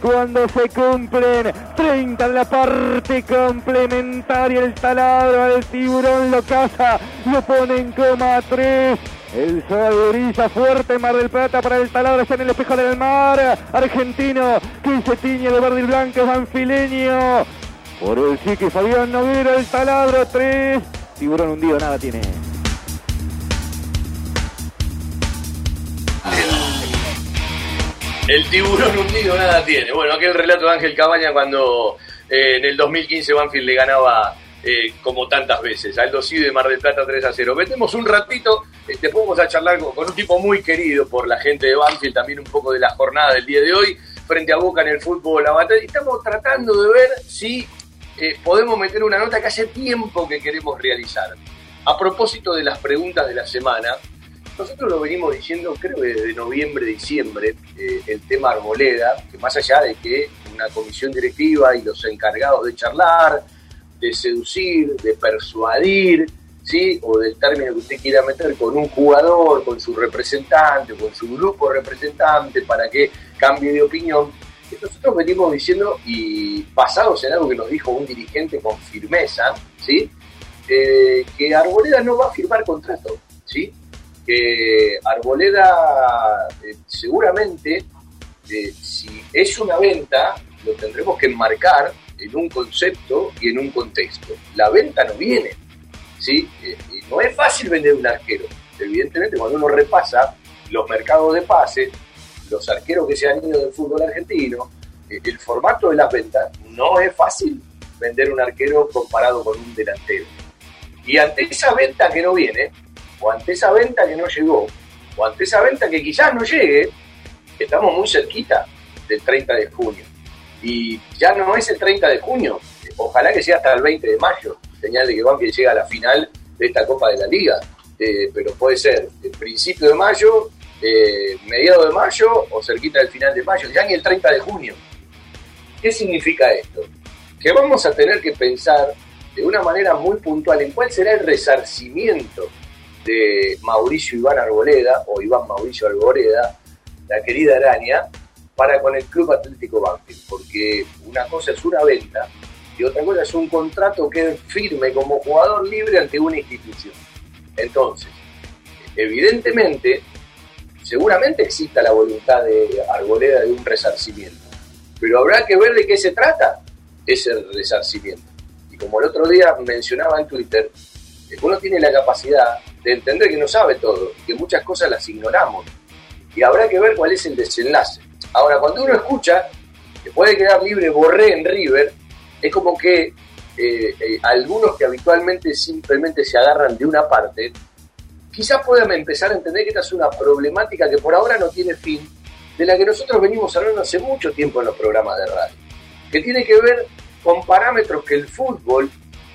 cuando se cumplen 30 de la parte complementaria el taladro el tiburón lo caza lo pone en coma 3 el sol fuerte Mar del Plata para el taladro está en el espejo del mar. Argentino que se tiñe de verde y blanco, banfileño. Por el chique Fabián Noguera, el taladro 3. Tiburón hundido, nada tiene. El tiburón hundido nada tiene. Bueno, aquel relato de Ángel Cabaña cuando eh, en el 2015 Banfield le ganaba eh, como tantas veces al Cido de Mar del Plata 3 a 0. Metemos un ratito, eh, después vamos a charlar con, con, un tipo muy querido por la gente de Banfield, también un poco de la jornada del día de hoy, frente a Boca en el fútbol, la batalla. Estamos tratando de ver si podemos meter una nota que hace tiempo que queremos realizar. A propósito de las preguntas de la semana, nosotros lo venimos diciendo, creo que desde noviembre, diciembre, eh, el tema Arboleda, que más allá de que una comisión directiva y los encargados de charlar, de seducir, de persuadir, ¿sí? o del término que usted quiera meter con un jugador, con su representante, con su grupo representante, para que cambie de opinión. Nosotros venimos diciendo, y basados en algo que nos dijo un dirigente con firmeza, ¿sí? Eh, que Arboleda no va a firmar contrato, ¿sí? Arboleda eh, seguramente, eh, si es una venta, lo tendremos que enmarcar en un concepto y en un contexto. La venta no viene, ¿sí? Eh, no es fácil vender un arquero. Evidentemente, cuando uno repasa los mercados de pase, los arqueros que se han ido del fútbol argentino, el formato de las ventas, no es fácil vender un arquero comparado con un delantero. Y ante esa venta que no viene, o ante esa venta que no llegó, o ante esa venta que quizás no llegue, estamos muy cerquita del 30 de junio. Y ya no es el 30 de junio, ojalá que sea hasta el 20 de mayo, señal de que Banfield llega a la final de esta Copa de la Liga. Eh, pero puede ser el principio de mayo, eh, mediado de mayo o cerquita del final de mayo, ya ni el 30 de junio. ¿Qué significa esto? Que vamos a tener que pensar de una manera muy puntual en cuál será el resarcimiento de Mauricio Iván Arboleda, o Iván Mauricio Arboleda, la querida araña, para con el Club Atlético Banfield, porque una cosa es una venta y otra cosa es un contrato que firme como jugador libre ante una institución. Entonces, evidentemente, seguramente exista la voluntad de Arboleda de un resarcimiento, pero habrá que ver de qué se trata ese resarcimiento. Y como el otro día mencionaba en Twitter, uno tiene la capacidad de entender que no sabe todo que muchas cosas las ignoramos. Y habrá que ver cuál es el desenlace. Ahora, cuando uno escucha que puede quedar libre Borré en River, es como que eh, eh, algunos que habitualmente simplemente se agarran de una parte, quizás puedan empezar a entender que esta es una problemática que por ahora no tiene fin, de la que nosotros venimos hablando hace mucho tiempo en los programas de radio, que tiene que ver con parámetros que el fútbol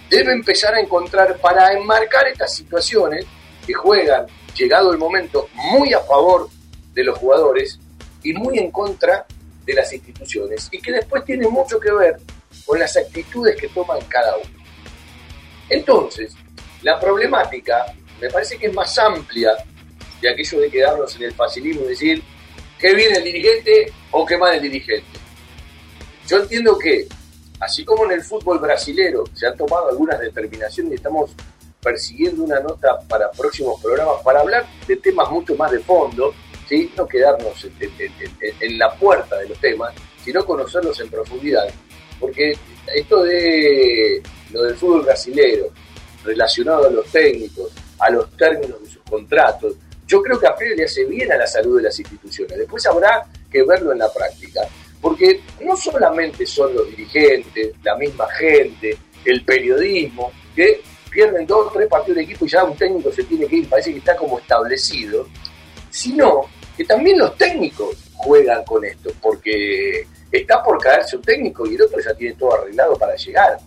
debe empezar a encontrar para enmarcar estas situaciones que juegan, llegado el momento, muy a favor de los jugadores y muy en contra de las instituciones y que después tiene mucho que ver con las actitudes que toman cada uno. Entonces, la problemática me parece que es más amplia de aquello de quedarnos en el facilismo y decir qué viene el dirigente o qué mal el dirigente. Yo entiendo que así como en el fútbol brasilero se han tomado algunas determinaciones y estamos persiguiendo una nota para próximos programas para hablar de temas mucho más de fondo, ¿sí? no quedarnos en, la puerta de los temas, sino conocerlos en profundidad. Porque esto de lo del fútbol brasilero, relacionado a los técnicos, a los términos de sus contratos, yo creo que a Pérez le hace bien a la salud de las instituciones. Después habrá que verlo en la práctica. Porque no solamente son los dirigentes, la misma gente, el periodismo, que pierden dos o tres partidos de equipo y ya un técnico se tiene que ir, parece que está como establecido, sino que también los técnicos juegan con esto, porque está por caerse un técnico y el otro ya tiene todo arreglado para llegar.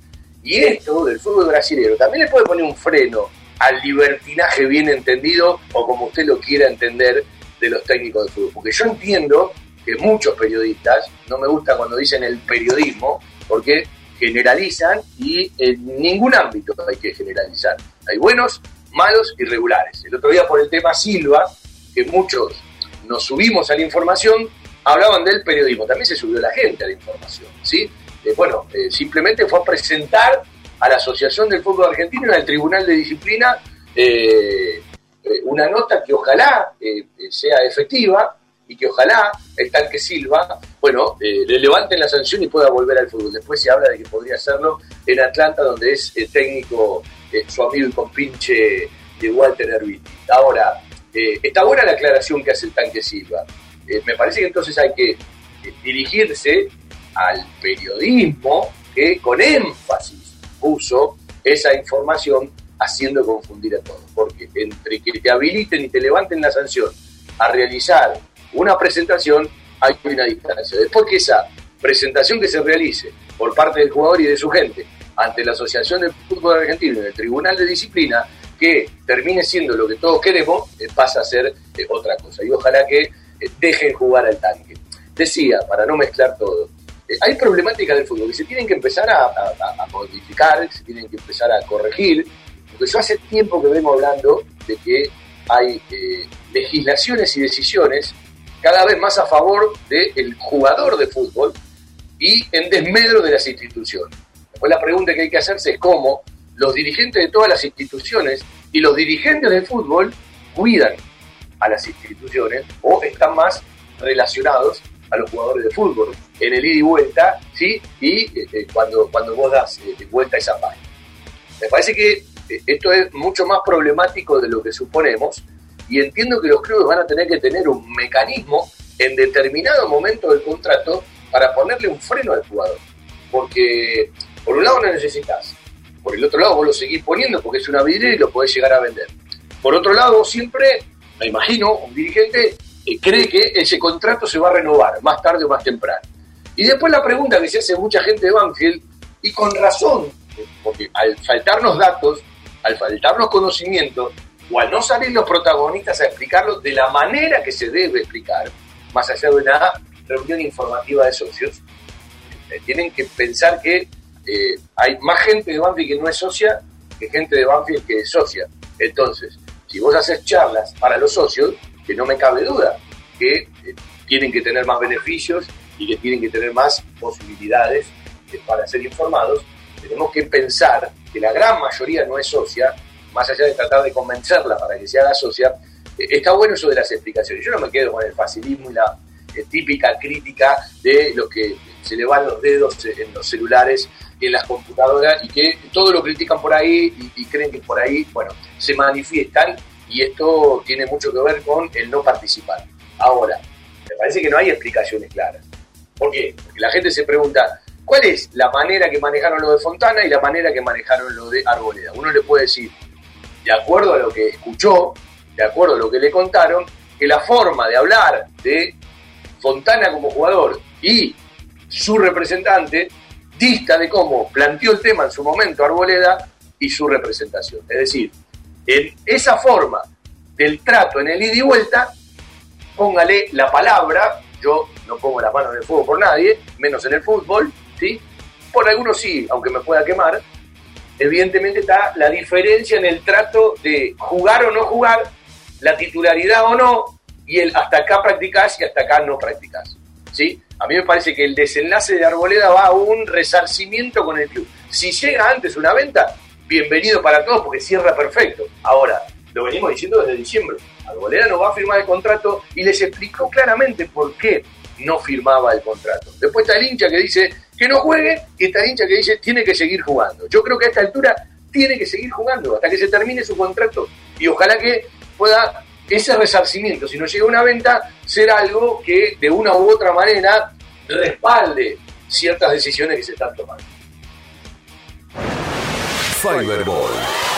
Y esto del fútbol brasileño también le puede poner un freno al libertinaje bien entendido o como usted lo quiera entender de los técnicos de fútbol. Porque yo entiendo que muchos periodistas, no me gusta cuando dicen el periodismo, porque generalizan y en ningún ámbito hay que generalizar. Hay buenos, malos y regulares. El otro día por el tema Silva, que muchos nos subimos a la información, hablaban del periodismo. También se subió la gente a la información. ¿sí? Eh, bueno, eh, simplemente fue presentar a la Asociación del Fútbol Argentino en el Tribunal de Disciplina eh, una nota que ojalá sea efectiva y que ojalá el tanque Silva, bueno, eh, le levanten la sanción y pueda volver al fútbol. Después se habla de que podría hacerlo en Atlanta, donde es el técnico, eh, su amigo y compinche de Walter Erviti. Ahora, eh, está buena la aclaración que hace el tanque Silva. eh, me parece que entonces hay que eh, dirigirse al periodismo que con énfasis puso esa información haciendo confundir a todos. Porque entre que te habiliten y te levanten la sanción a realizar una presentación, hay una distancia. Después que esa presentación que se realice por parte del jugador y de su gente ante la Asociación del Fútbol Argentino y el Tribunal de Disciplina, que termine siendo lo que todos queremos, eh, pasa a ser eh, otra cosa. Y ojalá que eh, dejen jugar al tanque. Decía, para no mezclar todo, hay problemáticas del fútbol que se tienen que empezar a, modificar, se tienen que empezar a corregir, porque yo hace tiempo que vengo hablando de que hay legislaciones y decisiones cada vez más a favor del jugador de fútbol y en desmedro de las instituciones. La pregunta que hay que hacerse es cómo los dirigentes de todas las instituciones y los dirigentes del fútbol cuidan a las instituciones o están más relacionados a los jugadores de fútbol en el ida y vuelta, ¿sí? Y este, cuando, cuando vos das eh, vuelta a esa página. Me parece que eh, esto es mucho más problemático de lo que suponemos y entiendo que los clubes van a tener que tener un mecanismo en determinado momento del contrato para ponerle un freno al jugador. Porque por un lado no necesitas, por el otro lado vos lo seguís poniendo porque es una vidriera y lo podés llegar a vender. Por otro lado, siempre, me imagino, un dirigente cree que ese contrato se va a renovar más tarde o más temprano. Y después la pregunta que se hace mucha gente de Banfield, y con razón, porque al faltarnos datos, al faltarnos conocimiento, o al no salir los protagonistas a explicarlo de la manera que se debe explicar, más allá de una reunión informativa de socios, eh, tienen que pensar que eh, hay más gente de Banfield que no es socia que gente de Banfield que es socia. Entonces, si vos haces charlas para los socios, que no me cabe duda que eh, tienen que tener más beneficios y que tienen que tener más posibilidades para ser informados, tenemos que pensar que la gran mayoría no es socia más allá de tratar de convencerla para que se haga socia, eh, está bueno eso de las explicaciones. Yo no me quedo con el facilismo y la eh, típica crítica de los que se le van los dedos en los celulares y en las computadoras y que todo lo critican por ahí y, creen que por ahí, bueno, se manifiestan y esto tiene mucho que ver con el no participar. Ahora, me parece que no hay explicaciones claras. ¿Por qué? Porque la gente se pregunta, ¿cuál es la manera que manejaron lo de Fontana y la manera que manejaron lo de Arboleda? Uno le puede decir, de acuerdo a lo que escuchó, de acuerdo a lo que le contaron, que la forma de hablar de Fontana como jugador y su representante dista de cómo planteó el tema en su momento Arboleda y su representación. Es decir, en esa forma del trato en el ida y vuelta, póngale la palabra, yo no pongo las manos en el fuego por nadie, menos en el fútbol, ¿sí? Por algunos sí, aunque me pueda quemar, evidentemente está la diferencia en el trato de jugar o no jugar, la titularidad o no, y el hasta acá practicás y hasta acá no practicás. ¿sí? A mí me parece que el desenlace de Arboleda va a un resarcimiento con el club. Si llega antes una venta, bienvenido para todos porque cierra perfecto. Ahora, lo venimos diciendo desde diciembre. Arboleda no va a firmar el contrato y les explicó claramente por qué no firmaba el contrato. Después está el hincha que dice que no juegue y está hincha que dice tiene que seguir jugando. Yo creo que a esta altura tiene que seguir jugando hasta que se termine su contrato y ojalá que pueda ese resarcimiento, si no llega una venta, ser algo que de una u otra manera respalde ciertas decisiones que se están tomando. Fiberball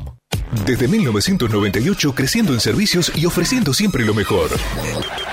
Desde 1998 creciendo en servicios y ofreciendo siempre lo mejor.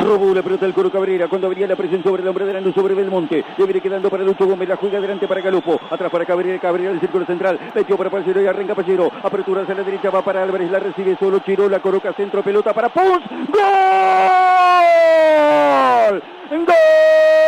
Robó la pelota del Coro Cabrera cuando abría la presión sobre el hombre delante sobre Belmonte. Le viene quedando para Lucho Gómez. La juega delante para Galupo. Atrás para Cabrera. Cabrera el círculo central. Metió para Pallero y arranca Pallero. Apertura hacia la derecha. Va para Álvarez. La recibe solo La Coroca centro. Pelota para Pons. ¡Gol! ¡Gol!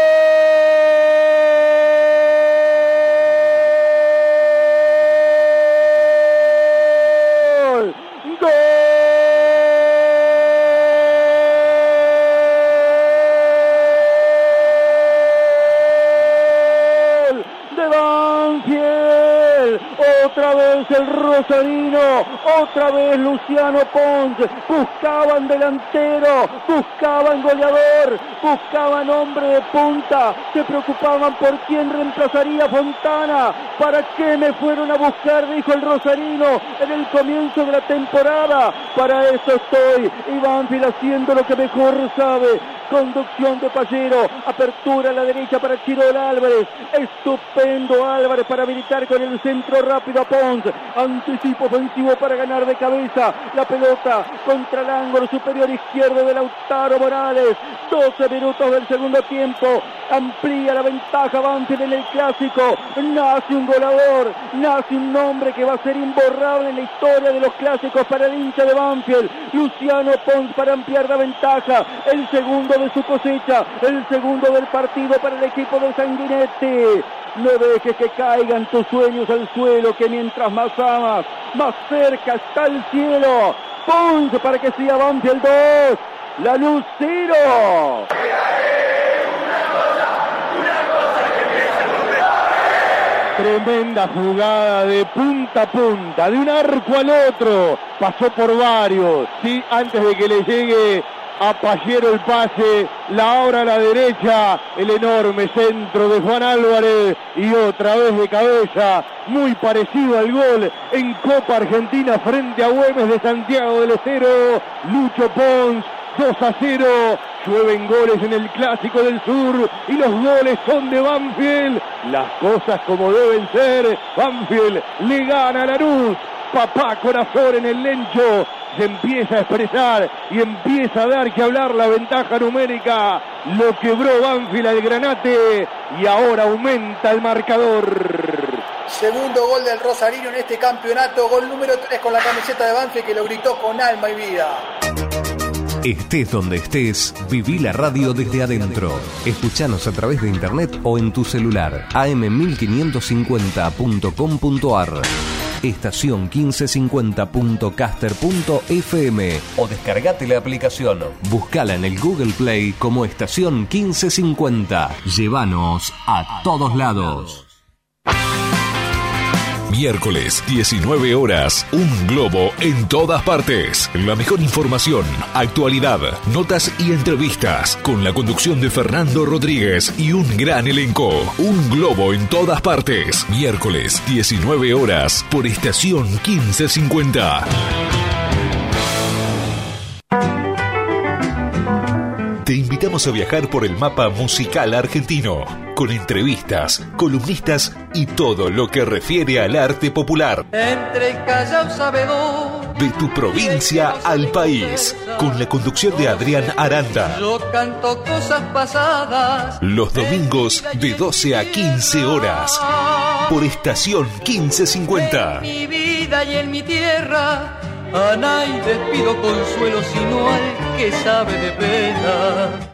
Otra vez Luciano Pons, buscaban delantero, buscaban goleador, buscaban hombre de punta, se preocupaban por quién reemplazaría Fontana, para qué me fueron a buscar, dijo el Rosarino en el comienzo de la temporada, para eso estoy, Iván haciendo lo que mejor sabe, conducción de Pallero, apertura a la derecha para Chirol Álvarez, estupendo Álvarez para habilitar con el centro rápido a Pons, anticipo ofensivo para ganar de cabeza, la pelota contra el ángulo superior izquierdo de Lautaro Morales, 12 minutos del segundo tiempo, amplía la ventaja Banfield en el clásico, nace un goleador, nace un nombre que va a ser imborrable en la historia de los clásicos para el hincha de Banfield, Luciano Pons para ampliar la ventaja, el segundo de su cosecha, el segundo del partido para el equipo de Sanguinetti. No dejes que caigan tus sueños al suelo, que mientras más amas, más cerca está el cielo. Ponce para que siga el 2. La luz cero. Tremenda jugada de punta a punta, de un arco al otro. Pasó por varios, sí, antes de que le llegue a Pallero el pase, la obra a la derecha, el enorme centro de Juan Álvarez y otra vez de cabeza, muy parecido al gol en Copa Argentina frente a Güemes de Santiago del Estero, Lucho Pons 2 a 0. Llueven goles en el Clásico del Sur y los goles son de Banfield. Las cosas como deben ser. Banfield le gana a Lanús. Papá Corazón en el lencho se empieza a expresar y empieza a dar que hablar la ventaja numérica. Lo quebró Banfield al granate y ahora aumenta el marcador. Segundo gol del Rosarino en este campeonato, gol número 3 con la camiseta de Banfield que lo gritó con alma y vida. Estés donde estés, viví la radio desde adentro. Escuchanos a través de internet o en tu celular. am1550.com.ar Estación 1550.caster.fm o descargate la aplicación. Buscala en el Google Play como Estación 1550. Llévanos a todos lados. Miércoles, 19 horas, un globo en todas partes. La mejor información, actualidad, notas y entrevistas con la conducción de Fernando Rodríguez y un gran elenco. Un globo en todas partes. Miércoles, 19 horas, por estación 1550. Te invitamos a viajar por el mapa musical argentino, con entrevistas, columnistas y todo lo que refiere al arte popular. Entre sabedor. De tu provincia al país, con la conducción de Adrián Aranda. Yo canto cosas pasadas. Los domingos de 12 a 15 horas, por estación 1550. En mi vida y en mi tierra a nadie pido consuelo sino al que sabe de pena.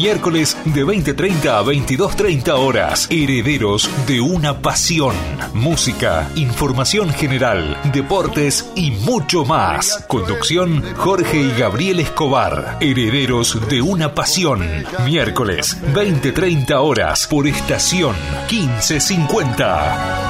Miércoles de 20.30 a 22.30 horas. Herederos de una pasión. Música, información general, deportes y mucho más. Conducción Jorge y Gabriel Escobar. Herederos de una pasión. Miércoles 20.30 horas por estación 1550.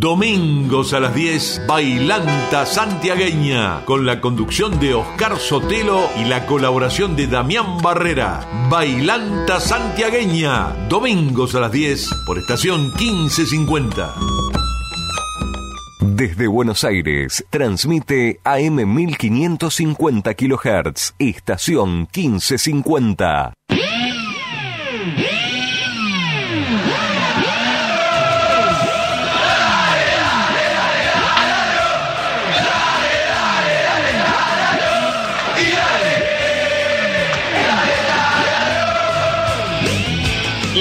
Domingos a las 10, Bailanta Santiagueña, con la conducción de Oscar Sotelo y la colaboración de Damián Barrera. Bailanta Santiagueña, domingos a las 10, por estación 1550. Desde Buenos Aires, transmite AM 1550 kHz, estación 1550.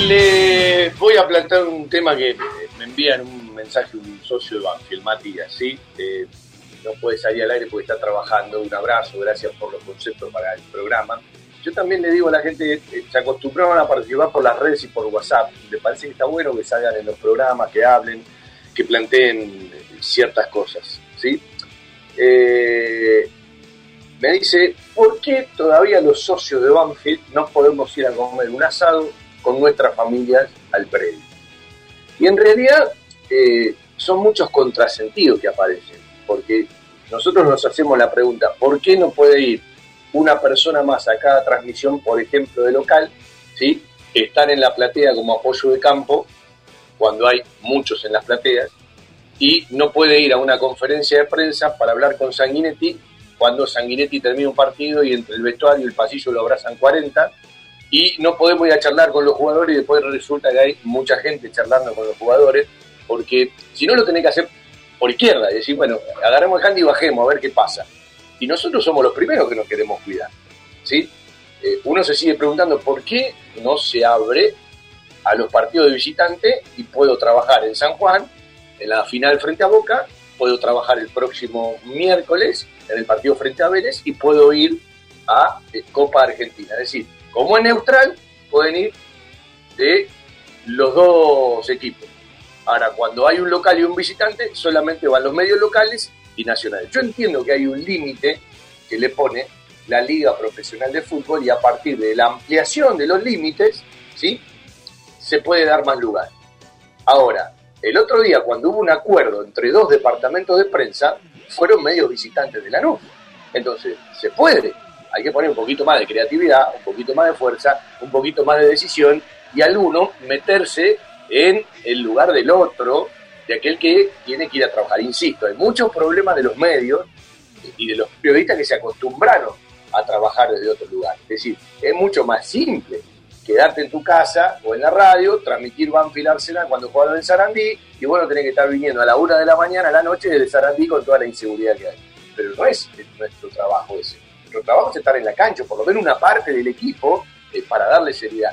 Le voy a plantear un tema que me envía en un mensaje un socio de Banfield, Matías, ¿sí? Eh, no puede salir al aire porque está trabajando. Un abrazo, gracias por los conceptos para el programa. Yo también le digo a la gente, eh, se acostumbraron a participar por las redes y por WhatsApp. Me parece que está bueno que salgan en los programas, que hablen, que planteen ciertas cosas, ¿sí? Eh, me dice, ¿por qué todavía los socios de Banfield no podemos ir a comer un asado con nuestras familias al predio? Y en realidad eh, son muchos contrasentidos que aparecen, porque nosotros nos hacemos la pregunta, ¿por qué no puede ir una persona más a cada transmisión, por ejemplo, de local, ¿sí? estar en la platea como apoyo de campo, cuando hay muchos en las plateas, y no puede ir a una conferencia de prensa para hablar con Sanguinetti cuando Sanguinetti termina un partido y entre el vestuario y el pasillo lo abrazan 40, y no podemos ir a charlar con los jugadores y después resulta que hay mucha gente charlando con los jugadores, porque si no lo tenés que hacer por izquierda, y decir, bueno, agarremos el handy y bajemos a ver qué pasa. Y nosotros somos los primeros que nos queremos cuidar. ¿sí? Eh, uno se sigue preguntando por qué no se abre a los partidos de visitante y puedo trabajar en San Juan, en la final frente a Boca, puedo trabajar el próximo miércoles en el partido frente a Vélez y puedo ir a eh, Copa Argentina. Es decir, como es neutral, pueden ir de los dos equipos. Ahora, cuando hay un local y un visitante, solamente van los medios locales y nacionales. Yo entiendo que hay un límite que le pone la Liga Profesional de Fútbol y a partir de la ampliación de los límites, ¿sí? Se puede dar más lugar. Ahora, el otro día, cuando hubo un acuerdo entre dos departamentos de prensa, fueron medios visitantes de la NUF. Entonces, se puede. Hay que poner un poquito más de creatividad, un poquito más de fuerza, un poquito más de decisión y al uno meterse en el lugar del otro, de aquel que tiene que ir a trabajar. Insisto, hay muchos problemas de los medios y de los periodistas que se acostumbraron a trabajar desde otro lugar. Es decir, es mucho más simple quedarte en tu casa o en la radio, transmitir Banfield Arsenal cuando jugaron en Sarandí y bueno, tenés que estar viniendo a la una de la mañana a la noche desde Sarandí con toda la inseguridad que hay. Pero no es nuestro trabajo ese. Nuestro trabajo es estar en la cancha, por lo menos una parte del equipo eh, para darle seriedad.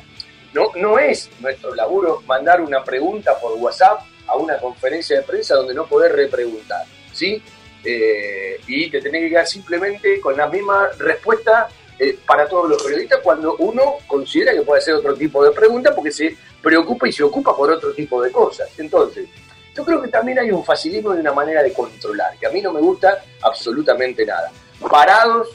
No, no es nuestro laburo mandar una pregunta por WhatsApp a una conferencia de prensa donde no poder repreguntar, ¿sí? Eh, y te tenés que quedar simplemente con la misma respuesta eh, para todos los periodistas cuando uno considera que puede hacer otro tipo de pregunta porque se preocupa y se ocupa por otro tipo de cosas. Entonces, yo creo que también hay un facilismo y una manera de controlar, que a mí no me gusta absolutamente nada. Parados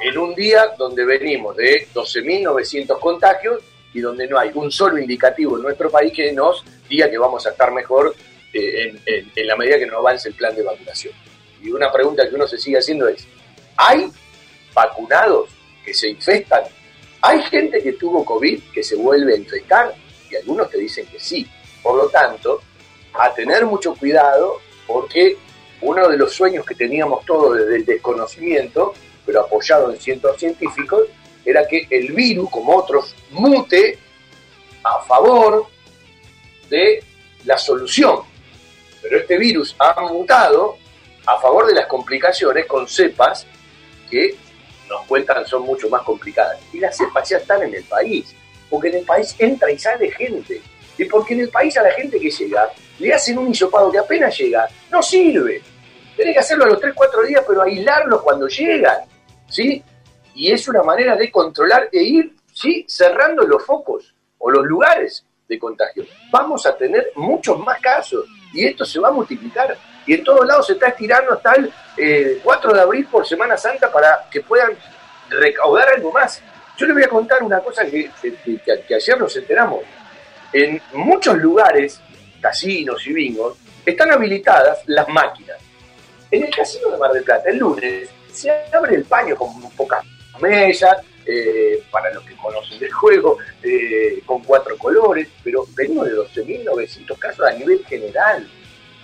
en un día donde venimos de 12.900 contagios y donde no hay un solo indicativo en nuestro país que nos diga que vamos a estar mejor eh, en, en la medida que nos avance el plan de vacunación. Y una pregunta que uno se sigue haciendo es, ¿hay vacunados que se infestan. Hay gente que tuvo COVID que se vuelve a infectar y algunos te dicen que sí. Por lo tanto, a tener mucho cuidado porque uno de los sueños que teníamos todos desde el desconocimiento, pero apoyado en cientos científicos, era que el virus, como otros, mute a favor de la solución. Pero este virus ha mutado a favor de las complicaciones con cepas que nos cuentan son mucho más complicadas. Y las cepas ya están en el país, porque en el país entra y sale gente. Y porque en el país a la gente que llega le hacen un hisopado que apenas llega, no sirve. Tiene que hacerlo a los 3, 4 días, pero aislarlos cuando llegan. ¿Sí? Y es una manera de controlar e ir ¿sí? cerrando los focos o los lugares de contagio. Vamos a tener muchos más casos y esto se va a multiplicar y en todos lados se está estirando hasta el 4 eh, de abril por Semana Santa para que puedan recaudar algo más. Yo les voy a contar una cosa que, que, ayer nos enteramos. En muchos lugares, casinos y bingos, están habilitadas las máquinas. En el casino de Mar del Plata, el lunes, se abre el paño con pocas mesas, eh, para los que conocen del juego, eh, con cuatro colores, pero venimos de 12.900 casos a nivel general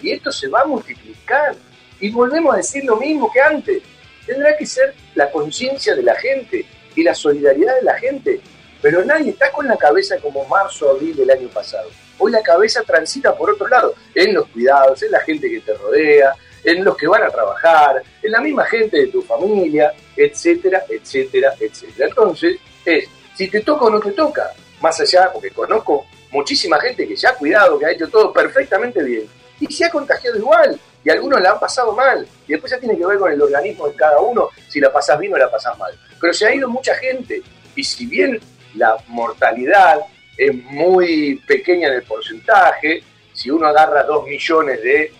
y esto se va a multiplicar. Y volvemos a decir lo mismo que antes. Tendrá que ser la conciencia de la gente y la solidaridad de la gente. Pero nadie está con la cabeza como marzo, abril del año pasado. Hoy la cabeza transita por otro lado, en los cuidados, en la gente que te rodea, en los que van a trabajar, en la misma gente de tu familia, etcétera, etcétera, etcétera. Entonces, es, si te toca o no te toca, más allá, porque conozco muchísima gente que se ha cuidado, que ha hecho todo perfectamente bien, y se ha contagiado igual. Y algunos la han pasado mal. Y después ya tiene que ver con el organismo de cada uno, si la pasás bien o la pasás mal. Pero se ha ido mucha gente. Y si bien la mortalidad es muy pequeña en el porcentaje, si uno agarra dos millones de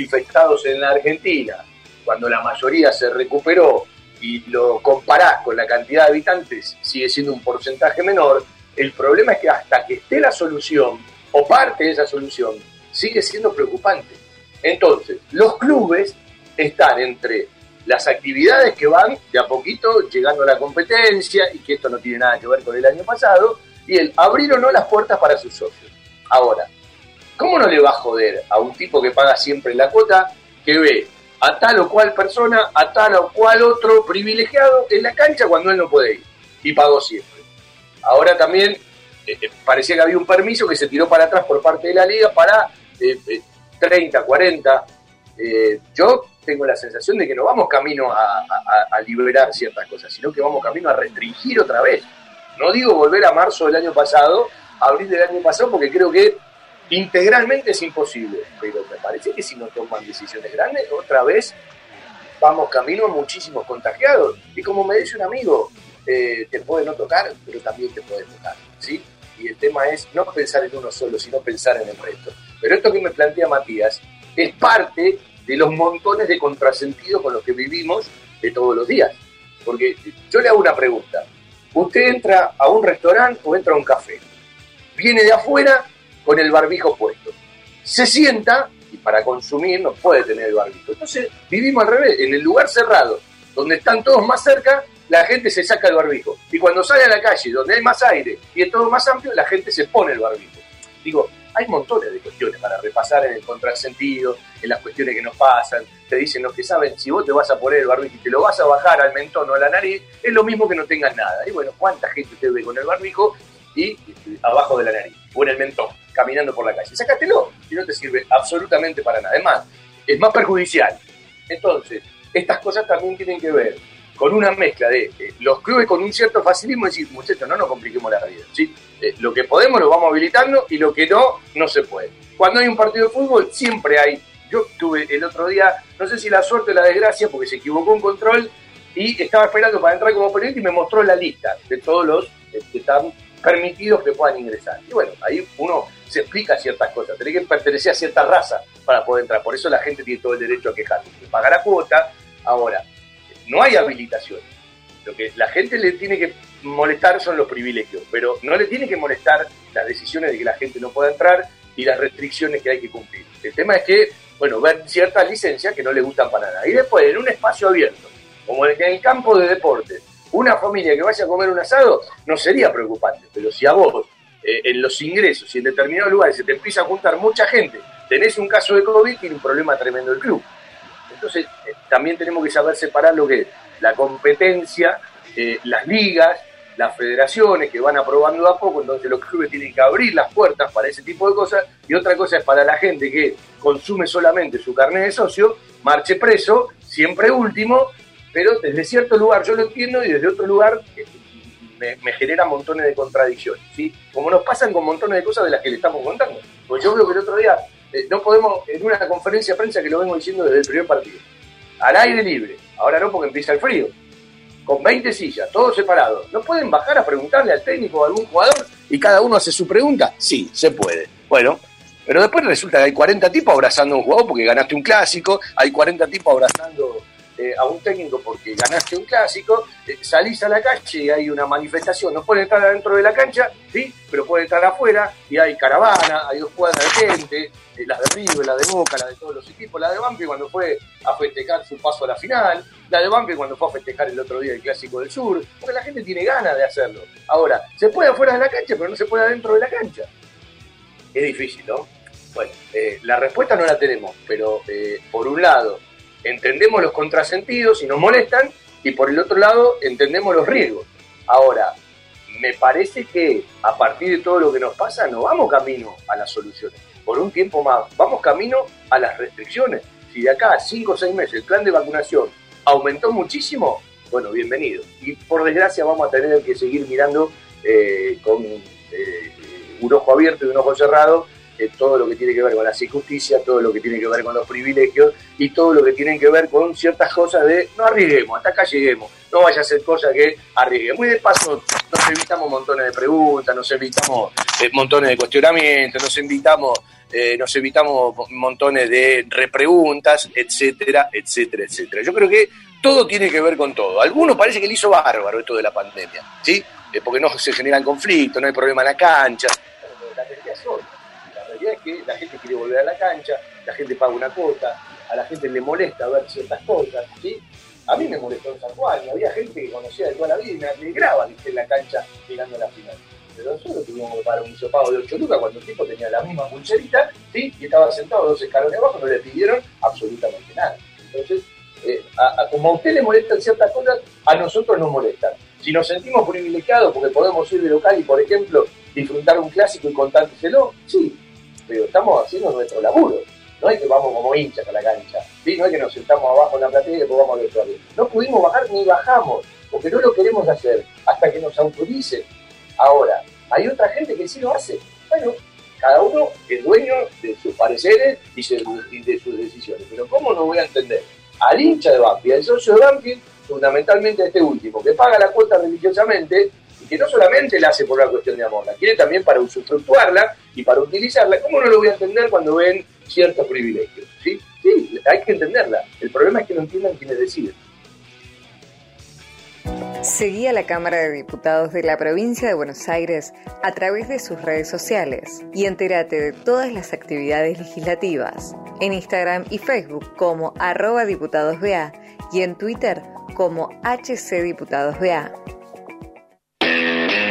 infectados en la Argentina, cuando la mayoría se recuperó y lo comparás con la cantidad de habitantes, sigue siendo un porcentaje menor, el problema es que hasta que esté la solución, o parte de esa solución, sigue siendo preocupante. Entonces, los clubes están entre las actividades que van de a poquito llegando a la competencia y que esto no tiene nada que ver con el año pasado, y el abrir o no las puertas para sus socios. Ahora, ¿cómo no le va a joder a un tipo que paga siempre la cuota que ve a tal o cual persona, a tal o cual otro privilegiado en la cancha cuando él no puede ir y pagó siempre? Ahora también eh, eh, parecía que había un permiso que se tiró para atrás por parte de la liga para 30, 40. yo tengo la sensación de que no vamos camino a, liberar ciertas cosas, sino que vamos camino a restringir otra vez. No digo volver a marzo del año pasado, abril del año pasado, porque creo que integralmente es imposible, pero me parece que si no toman decisiones grandes, otra vez vamos camino a muchísimos contagiados. Y como me dice un amigo, eh, te puede no tocar, pero también te puede tocar, ¿sí? Y el tema es no pensar en uno solo, sino pensar en el resto. Pero esto que me plantea Matías es parte de los montones de contrasentidos con los que vivimos de todos los días. Porque yo le hago una pregunta. Usted entra a un restaurante o entra a un café. Viene de afuera con el barbijo puesto. Se sienta y para consumir no puede tener el barbijo. Entonces vivimos al revés. En el lugar cerrado, donde están todos más cerca, la gente se saca el barbijo. Y cuando sale a la calle, donde hay más aire y es todo más amplio, la gente se pone el barbijo. Digo, hay montones de cuestiones para repasar en el contrasentido, en las cuestiones que nos pasan. Te dicen los que saben, si vos te vas a poner el barbijo y te lo vas a bajar al mentón o a la nariz, es lo mismo que no tengas nada. Y bueno, ¿cuánta gente te ve con el barbijo y abajo de la nariz o en el mentón, caminando por la calle? Sácatelo y no te sirve absolutamente para nada. Además, es más perjudicial. Entonces, estas cosas también tienen que ver con una mezcla de eh, los clubes con un cierto facilismo decir, muchachos, no nos compliquemos la vida. ¿sí? Eh, lo que podemos lo vamos habilitando y lo que no, no se puede. Cuando hay un partido de fútbol, siempre hay. Yo tuve el otro día, no sé si la suerte o la desgracia, porque se equivocó un control y estaba esperando para entrar como periodista y me mostró la lista de todos los eh, que están permitidos que puedan ingresar. Y bueno, ahí uno se explica ciertas cosas. Tiene que pertenecer a cierta raza para poder entrar. Por eso la gente tiene todo el derecho a quejarse. La cuota. Ahora, no hay habilitación. Lo que la gente le tiene que molestar son los privilegios, pero no le tiene que molestar las decisiones de que la gente no pueda entrar y las restricciones que hay que cumplir. El tema es que, bueno, ver ciertas licencias que no le gustan para nada. Y después, en un espacio abierto, como en el campo de deporte, una familia que vaya a comer un asado no sería preocupante, pero si a vos eh, en los ingresos y en determinados lugares se te empieza a juntar mucha gente, tenés un caso de COVID, tiene un problema tremendo el club. Entonces, eh, también tenemos que saber separar lo que es la competencia, eh, las ligas, las federaciones que van aprobando a poco, entonces los clubes tienen que abrir las puertas para ese tipo de cosas, y otra cosa es para la gente que consume solamente su carnet de socio, marche preso, siempre último, pero desde cierto lugar yo lo entiendo y desde otro lugar me, genera montones de contradicciones, ¿sí? Como nos pasan con montones de cosas de las que le estamos contando. Pues yo creo que el otro día eh, no podemos, en una conferencia de prensa que lo vengo diciendo desde el primer partido, al aire libre, ahora no porque empieza el frío, con 20 sillas, todos separados, ¿no pueden bajar a preguntarle al técnico o a algún jugador y cada uno hace su pregunta? Sí, se puede. Bueno, pero después resulta que hay 40 tipos abrazando a un jugador porque ganaste un clásico, hay 40 tipos abrazando eh, a un técnico porque ganaste un clásico, eh, salís a la calle y hay una manifestación, no pueden estar adentro de la cancha, sí, pero pueden estar afuera y hay caravana, hay dos cuadras de gente, eh, las de River, la de Boca, la de todos los equipos, la de Banfi cuando fue a festejar su paso a la final, la de Banfi cuando fue a festejar el otro día el Clásico del Sur, porque la gente tiene ganas de hacerlo. Ahora, se puede afuera de la cancha, pero no se puede adentro de la cancha. Es difícil, ¿no? Bueno, la respuesta no la tenemos, pero por un lado, entendemos los contrasentidos y nos molestan, y por el otro lado entendemos los riesgos. Ahora, me parece que a partir de todo lo que nos pasa, no vamos camino a las soluciones. Por un tiempo más, vamos camino a las restricciones. Si de acá a 5 o 6 meses el plan de vacunación aumentó muchísimo, bueno, bienvenido. Y por desgracia vamos a tener que seguir mirando eh, con eh, un ojo abierto y un ojo cerrado todo lo que tiene que ver con la injusticia, todo lo que tiene que ver con los privilegios y todo lo que tiene que ver con ciertas cosas de no arriesguemos, hasta acá lleguemos, no vaya a ser cosa que arriesguemos. Y de paso nos evitamos montones de preguntas, nos evitamos eh, montones de cuestionamientos, nos evitamos, eh, nos evitamos montones de repreguntas, etcétera, etcétera, etcétera. Yo creo que todo tiene que ver con todo. algunos parece que le hizo bárbaro esto de la pandemia, ¿sí? Eh, porque no se generan conflictos, no hay problema en la cancha. La es que la gente quiere volver a la cancha, la gente paga una cuota, a la gente le molesta ver ciertas cosas, ¿sí? A mí me molestó en San Juan, y había gente que conocía de toda la vida y me alegraba que esté en la cancha mirando la final. Pero nosotros tuvimos pagar un hisopado de 8 lucas cuando el tipo tenía la misma pulserita, ¿sí? Y estaba sentado dos escalones abajo, no le pidieron absolutamente nada. Entonces, eh, como a usted le molestan ciertas cosas, a nosotros nos molestan. Si nos sentimos privilegiados porque podemos ir de local y, por ejemplo, disfrutar un clásico y contárselo, sí, pero estamos haciendo nuestro laburo. No es que vamos como hinchas a la cancha, ¿sí? no es que nos sentamos abajo en la platea y después vamos al vestuario. No pudimos bajar ni bajamos, porque no lo queremos hacer hasta que nos autoricen. Ahora, hay otra gente que sí lo hace. Bueno, cada uno es dueño de sus pareceres y de sus decisiones. Pero ¿cómo no voy a entender al hincha de Banfield, al socio de Banfield, fundamentalmente a este último, que paga la cuota religiosamente que no solamente la hace por una cuestión de amor, la quiere también para usufructuarla y para utilizarla. ¿Cómo no lo voy a entender cuando ven ciertos privilegios? Sí, sí, hay que entenderla. El problema es que no entiendan quienes deciden. Seguí a la Cámara de Diputados de la provincia de Buenos Aires a través de sus redes sociales y entérate de todas las actividades legislativas en Instagram y Facebook como arroba diputadosBA y en Twitter como HCDiputadosBA.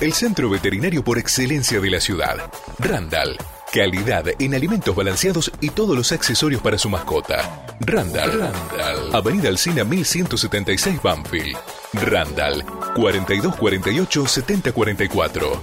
El centro veterinario por excelencia de la ciudad. Randall. Calidad en alimentos balanceados y todos los accesorios para su mascota. Randall. Randall. Avenida Alcina 1176 Banfield. Randall. 4248 7044.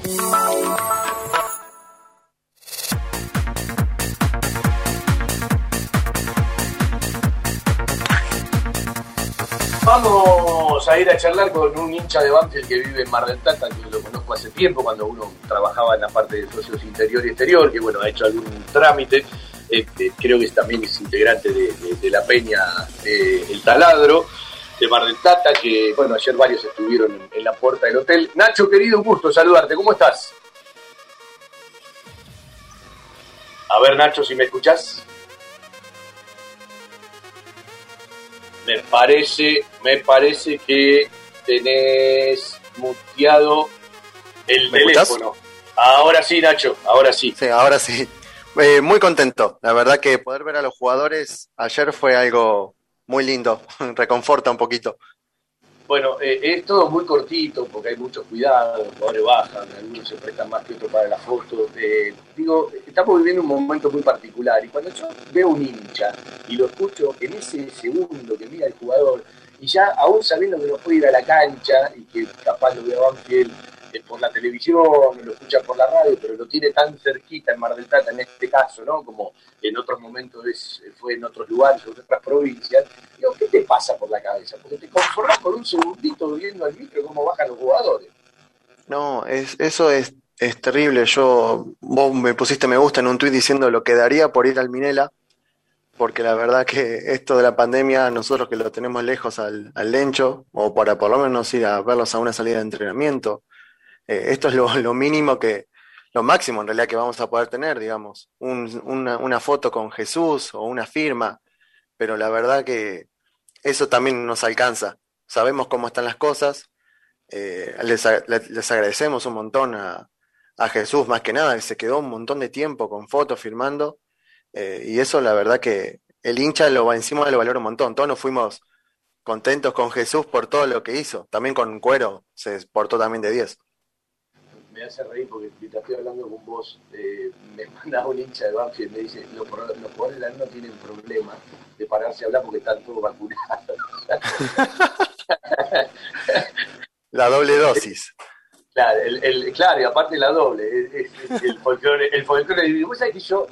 Vamos a ir a charlar con un hincha de Banfield que vive en Mar del Plata, que lo conozco hace tiempo, cuando uno trabajaba en la parte de socios interior y exterior, que bueno, ha hecho algún trámite. Este, creo que también es integrante de, la peña El Taladro de Mar del Plata, que bueno, ayer varios estuvieron en, en, la puerta del hotel. Nacho, querido, un gusto saludarte, ¿cómo estás? A ver, Nacho, si me escuchás. Me parece, me parece que tenés muteado el teléfono. Ahora sí, Nacho, ahora sí. Sí, ahora sí. Eh, muy contento. La verdad que poder ver a los jugadores ayer fue algo muy lindo. Reconforta un poquito. Bueno, eh, es todo muy cortito porque hay muchos cuidados, los jugadores bajan, algunos se prestan más que otros para la foto. Eh, digo, estamos viviendo un momento muy particular y cuando yo veo un hincha y lo escucho en ese segundo que mira el jugador y ya aún sabiendo que no puede ir a la cancha y que capaz lo veo a Banfield por la televisión, lo escucha por la radio, pero lo tiene tan cerquita en Mar del Plata en este caso, ¿no? Como en otros momentos fue en otros lugares, en otras provincias. Digo, ¿qué te pasa por la cabeza? Porque te conformas por un segundito viendo al micro cómo bajan los jugadores. No, es, eso es, es terrible. Yo, vos me pusiste me gusta en un tuit diciendo lo que daría por ir al Minela, porque la verdad que esto de la pandemia, nosotros que lo tenemos lejos al, al Lencho, o para por lo menos ir a verlos a una salida de entrenamiento, eh, esto es lo, mínimo que, lo máximo en realidad que vamos a poder tener, digamos, una, foto con Jesús o una firma, pero la verdad que eso también nos alcanza. Sabemos cómo están las cosas, eh, les, agradecemos un montón a, Jesús, más que nada, se quedó un montón de tiempo con fotos firmando, eh, y eso la verdad que el hincha lo encima lo valora un montón. Todos nos fuimos contentos con Jesús por todo lo que hizo, también con Cuero se portó también de 10 me hace reír porque mientras estoy hablando con vos, eh, me manda un hincha de Banfield y me dice, los, los jugadores de la no tienen problema de pararse a hablar porque están todos vacunados. la doble dosis. Claro, el, claro, y aparte la doble, el folclore, el folclore. Vos sabés que yo,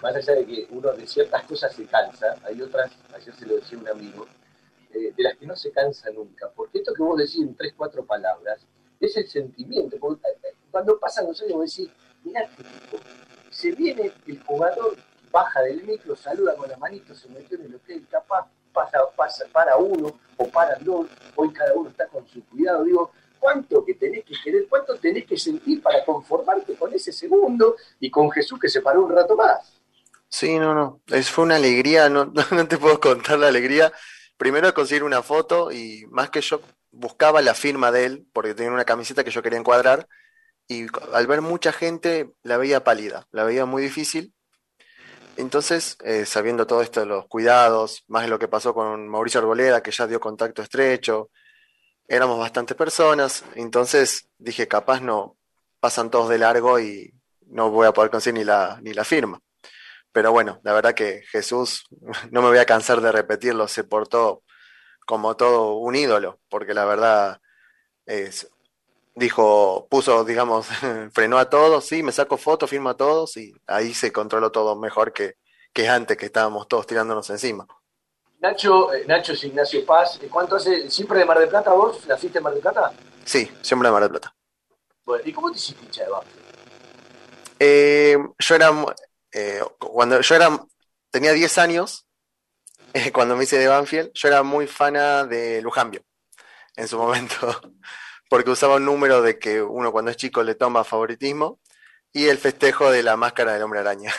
más allá de que uno de ciertas cosas se cansa, hay otras, ayer se lo decía un amigo, eh, de las que no se cansa nunca, porque esto que vos decís en tres, cuatro palabras, es el sentimiento. Porque eh, cuando pasan los años, vos decís, mirá se viene el jugador, baja del micro, saluda con la manito, se metió en el hotel, capaz pasa, pasa, para uno o para dos, hoy cada uno está con su cuidado. Digo, ¿cuánto que tenés que querer, cuánto tenés que sentir para conformarte con ese segundo y con Jesús que se paró un rato más? Sí, no, no, es, fue una alegría, no, no te puedo contar la alegría. Primero conseguir una foto y más que yo buscaba la firma de él, porque tenía una camiseta que yo quería encuadrar, y al ver mucha gente la veía pálida, la veía muy difícil. Entonces, eh, sabiendo todo esto de los cuidados, más de lo que pasó con Mauricio Arboleda, que ya dio contacto estrecho, éramos bastantes personas, entonces dije, capaz no, pasan todos de largo y no voy a poder conseguir ni la, ni la firma. Pero bueno, la verdad que Jesús, no me voy a cansar de repetirlo, se portó como todo un ídolo, porque la verdad es, dijo, puso, digamos, frenó a todos, sí, me saco fotos, firma a todos y ahí se controló todo mejor que, que antes, que estábamos todos tirándonos encima. Nacho, eh, Nacho es Ignacio Paz, ¿cuánto hace? ¿Siempre de Mar del Plata vos? ¿Naciste en Mar del Plata? Sí, siempre de Mar del Plata. Bueno, ¿y cómo te hiciste hincha de Eh, yo era, eh, cuando yo era, tenía 10 años, cuando me hice de Banfield, yo era muy fana de Lujambio en su momento, porque usaba un número de que uno cuando es chico le toma favoritismo y el festejo de la máscara del hombre araña.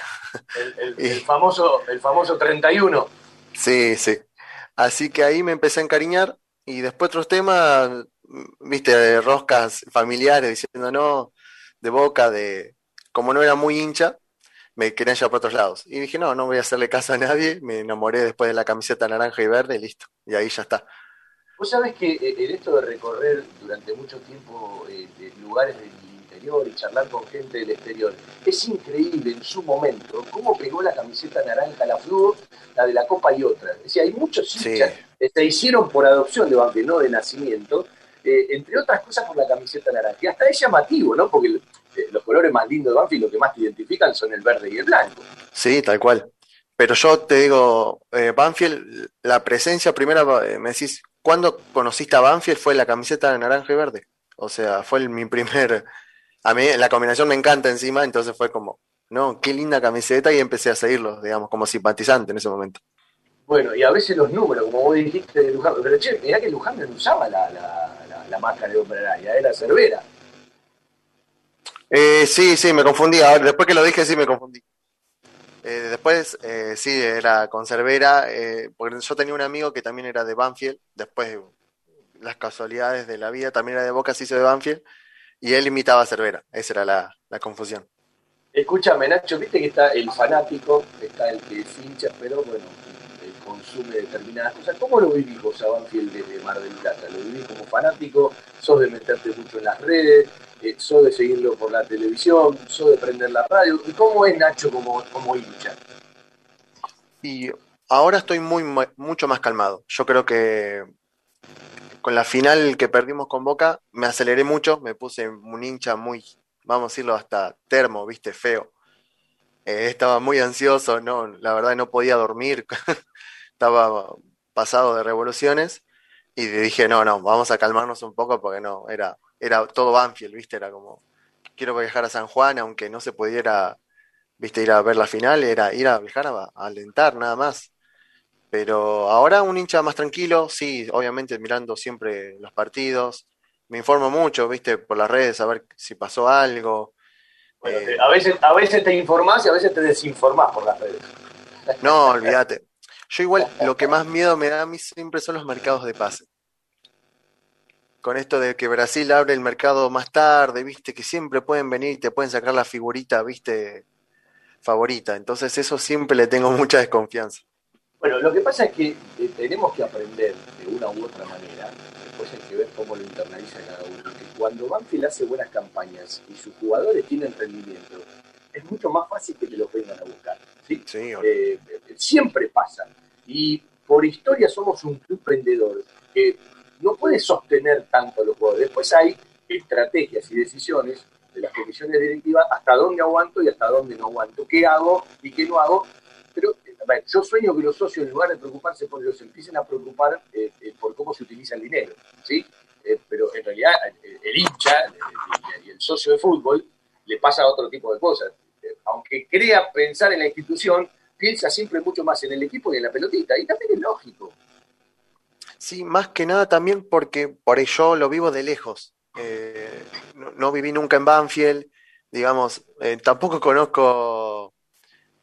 El, famoso, el famoso 31. Sí, sí. Así que ahí me empecé a encariñar y después otros temas, viste, roscas familiares diciendo no, de boca, de como no era muy hincha, me querían llevar por otros lados. Y dije, no, no voy a hacerle caso a nadie, me enamoré después de la camiseta naranja y verde y listo. Y ahí ya está. Vos sabés que eh, en esto de recorrer durante mucho tiempo eh, lugares del interior y charlar con gente del exterior, es increíble en su momento cómo pegó la camiseta naranja, la fluo, la de la Copa y otra. Es decir, hay muchos hinchas que se hicieron por adopción de Banfield, no de nacimiento, eh, entre otras cosas por la camiseta naranja. Y hasta es llamativo, ¿no? Porque eh, los colores más lindos de Banfield, lo que más te identifican son el verde y el blanco. Sí, tal cual. Pero yo te digo, eh, Banfield, la presencia primera, eh, me decís, ¿cuándo conociste a Banfield? Fue la camiseta de naranja y verde. O sea, fue mi primer... A mí la combinación me encanta encima, entonces fue como, no, qué linda camiseta y empecé a seguirlos, digamos, como simpatizante en ese momento. Bueno, y a veces los números, como vos dijiste de Luján, pero che, mirá que Luján no usaba la, la, la, máscara de Hombre era Cervera. Eh, sí, sí, me confundí. Ahora, después que lo dije, sí me confundí. Eh, después, eh, sí, era con Cervera, eh, porque yo tenía un amigo que también era de Banfield, después las casualidades de la vida, también era de Boca, se hizo de Banfield, y él imitaba a Cervera, esa era la, la confusión. Escúchame, Nacho, viste que está el fanático, está el que hincha, pero bueno, consume determinadas cosas. ¿Cómo lo vivís vos a Banfield desde Mar del Plata? ¿Lo vivís como fanático? ¿Sos de meterte mucho en las redes? Eh, ¿Sos de seguirlo por la televisión? ¿Sos de prender la radio? ¿Y cómo es Nacho como, como hincha? Y ahora estoy muy mucho más calmado. Yo creo que con la final que perdimos con Boca me aceleré mucho, me puse un hincha muy, vamos a decirlo, hasta termo, viste, feo. Eh, estaba muy ansioso, no, la verdad no podía dormir, estaba pasado de revoluciones y dije, no, no, vamos a calmarnos un poco porque no, era, era todo Banfield, viste, era como, quiero viajar a San Juan, aunque no se pudiera, viste, ir a ver la final, era ir a viajar a, alentar nada más. Pero ahora un hincha más tranquilo, sí, obviamente mirando siempre los partidos, me informo mucho, viste, por las redes, a ver si pasó algo, eh, a, veces, a veces te informás y a veces te desinformás por las redes. No, olvídate. Yo igual lo que más miedo me da a mí siempre son los mercados de pase. Con esto de que Brasil abre el mercado más tarde, viste, que siempre pueden venir y te pueden sacar la figurita, viste, favorita. Entonces eso siempre le tengo mucha desconfianza. Bueno, lo que pasa es que eh, tenemos que aprender de una u otra manera, después hay que ver cómo lo internaliza cada uno cuando Banfield hace buenas campañas y sus jugadores tienen rendimiento, es mucho más fácil que te los vengan a buscar. ¿sí? Eh, siempre pasa. Y por historia somos un club vendedor que no puede sostener tanto a los jugadores. Después hay estrategias y decisiones de las comisiones directivas hasta dónde aguanto y hasta dónde no aguanto, qué hago y qué no hago. Pero yo sueño que los socios, en lugar de preocuparse por ellos, empiecen a preocupar eh, eh, por cómo se utiliza el dinero. ¿sí? Eh, pero en realidad eh, el hincha y el socio de fútbol le pasa otro tipo de cosas. Aunque crea pensar en la institución, piensa siempre mucho más en el equipo y en la pelotita, y también es lógico. Sí, más que nada también porque por ello lo vivo de lejos. no, viví nunca en Banfield, digamos, tampoco conozco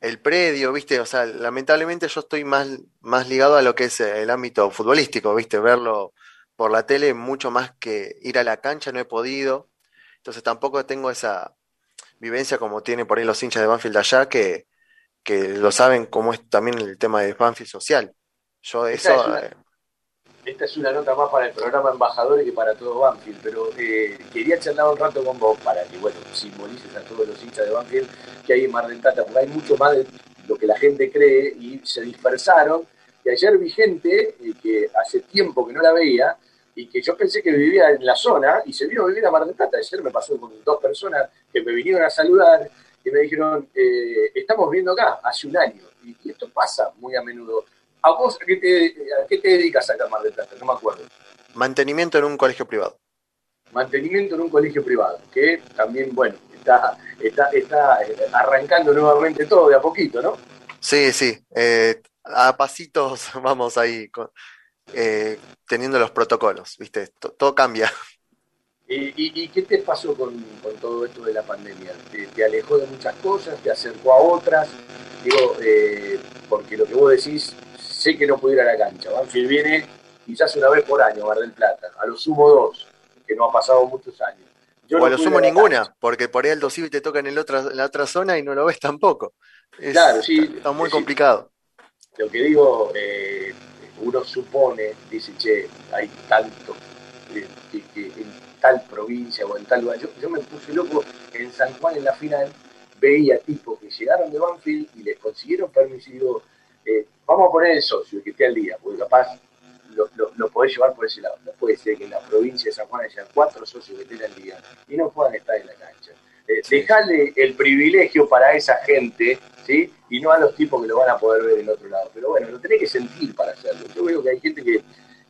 el predio, ¿viste? O sea, lamentablemente yo estoy más, más ligado a lo que es el ámbito futbolístico, ¿viste? Verlo por la tele mucho más que ir a la cancha, no he podido. Entonces tampoco tengo esa vivencia como tiene por ahí los hinchas de Banfield allá, que, que lo saben cómo es también el tema de Banfield social. Yo eso... eh, Esta es una nota más para el programa Embajadores que para todo Banfield, pero eh, quería charlar un rato con vos para que, bueno, simbolices a todos los hinchas de Banfield que hay en Mar del Plata, porque hay mucho más de lo que la gente cree y se dispersaron. Y ayer vi gente eh, que hace tiempo que no la veía y que yo pensé que vivía en la zona y se vino a vivir a Mar del Plata. Ayer me pasó con dos personas que me vinieron a saludar y me dijeron, eh, estamos viendo acá hace un año. Y, y esto pasa muy a menudo. ¿A vos a qué, te, a qué te dedicas acá en Mar del Plata? No me acuerdo. mantenimiento en un colegio privado. Mantenimiento en un colegio privado, que también, bueno, está, está, está eh, arrancando nuevamente todo de a poquito, ¿no? Sí, sí, eh, a pasitos vamos ahí con- eh, teniendo los protocolos, ¿viste? To- todo cambia. ¿Y, y, y qué te pasó con, con todo esto de la pandemia? ¿Te, te alejó de muchas cosas? ¿Te acercó a otras? Digo, eh, porque lo que vos decís, que no puedo ir a la cancha. Banfield viene quizás una vez por año, Mar del Plata, a lo sumo dos, que no ha pasado muchos años. Yo o no a lo sumo a ninguna, porque por ahí el Civil te toca en, el otra, en la otra zona y no lo ves tampoco. Es- Claro, sí. Está muy complicado. Lo que digo, eh, uno supone, dice, che, hay tanto eh, que, que en tal provincia o en tal lugar. Yo, yo me puse loco en San Juan en la final, veía tipos que llegaron de Banfield y les consiguieron digo, eh, vamos a poner el socio que esté al día, porque capaz lo, lo, lo podés llevar por ese lado. No puede ser que en la provincia de San Juan haya cuatro socios que estén al día y no puedan estar en la cancha. Eh, dejale el privilegio para esa gente, ¿sí? Y no a los tipos que lo van a poder ver en otro lado. Pero bueno, lo tenés que sentir para hacerlo. Yo veo que hay gente que,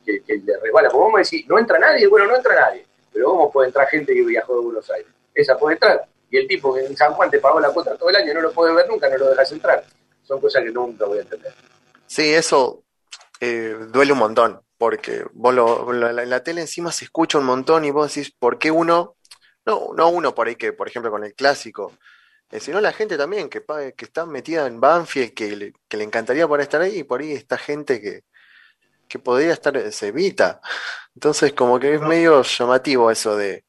que, que le resbala. Como vos me decís, no entra nadie, bueno, no entra nadie. Pero ¿cómo puede entrar gente que viajó de Buenos Aires? Esa puede entrar. Y el tipo que en San Juan te pagó la cuota todo el año no lo puedes ver nunca, no lo dejas entrar. Son cosas que nunca voy a entender. Sí, eso eh, duele un montón, porque vos lo- la- tele encima se escucha un montón y vos decís, ¿por qué uno? No, no uno por ahí que, por ejemplo, con el clásico, eh, sino la gente también que, que está metida en Banfield, que le, que le encantaría poder estar ahí, y por ahí está gente que, que podría estar, eh, se evita. Entonces, como que es medio llamativo eso de,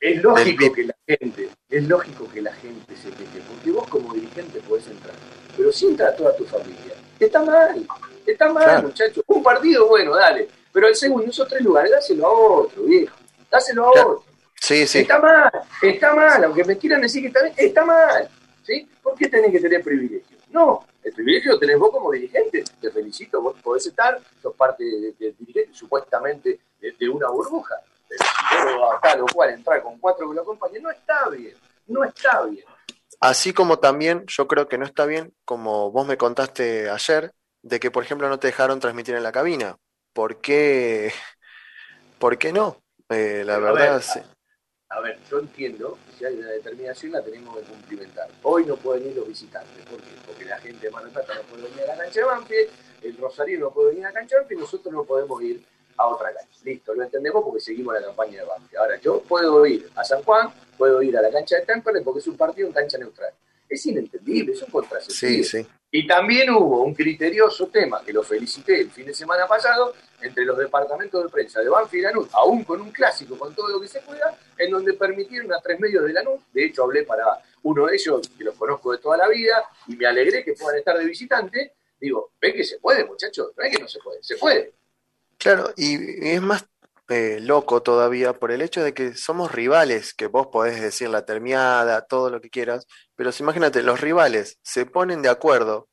Es lógico que la gente, es lógico que la gente se queje, porque vos como dirigente podés entrar, pero si entra toda tu familia, está mal, está mal, Claro. muchachos. Un partido, bueno, dale, pero el segundo, esos tres lugares, dáselo a otro, viejo, dáselo a Claro. otro. Sí, sí. Está mal, está mal, aunque me quieran decir que está bien, está mal, ¿sí? ¿Por qué tenés que tener privilegio? No, el privilegio lo tenés vos como dirigente, te felicito, vos podés estar, sos parte del de, dirigente, supuestamente de, de una burbuja, pero si vos a tal o cual entrar con cuatro que lo acompañen, no está bien, no está bien. Así como también yo creo que no está bien, como vos me contaste ayer, de que por ejemplo no te dejaron transmitir en la cabina. ¿Por qué? ¿Por qué no? Eh, la Pero a verdad, ver, sí. A ver, yo entiendo que si hay una determinación la tenemos que cumplimentar. Hoy no pueden ir los visitantes. ¿Por qué? Porque la gente de Mar del Plata no puede venir a la cancha de Banfield, el Rosario no puede venir a la cancha de Banfield, nosotros no podemos ir a otra cancha. Listo, lo entendemos porque seguimos la campaña de Banfield. Ahora, yo puedo ir a San Juan, puedo ir a la cancha de Temperley porque es un partido en cancha neutral. Es inentendible, es un contrasentido. Sí, sí. Y también hubo un criterioso tema, que lo felicité el fin de semana pasado, entre los departamentos de prensa de Banfield y Lanús, aún con un clásico, con todo lo que se juega, en donde permitieron a tres medios de Lanús, de hecho hablé para uno de ellos, que los conozco de toda la vida, y me alegré que puedan estar de visitante, digo, ven que se puede, muchachos, no es que no se puede, se puede. Claro, y, es más eh, loco todavía por el hecho de que somos rivales, que vos podés decir la termiada, todo lo que quieras, pero si imagínate, los rivales se ponen de acuerdo,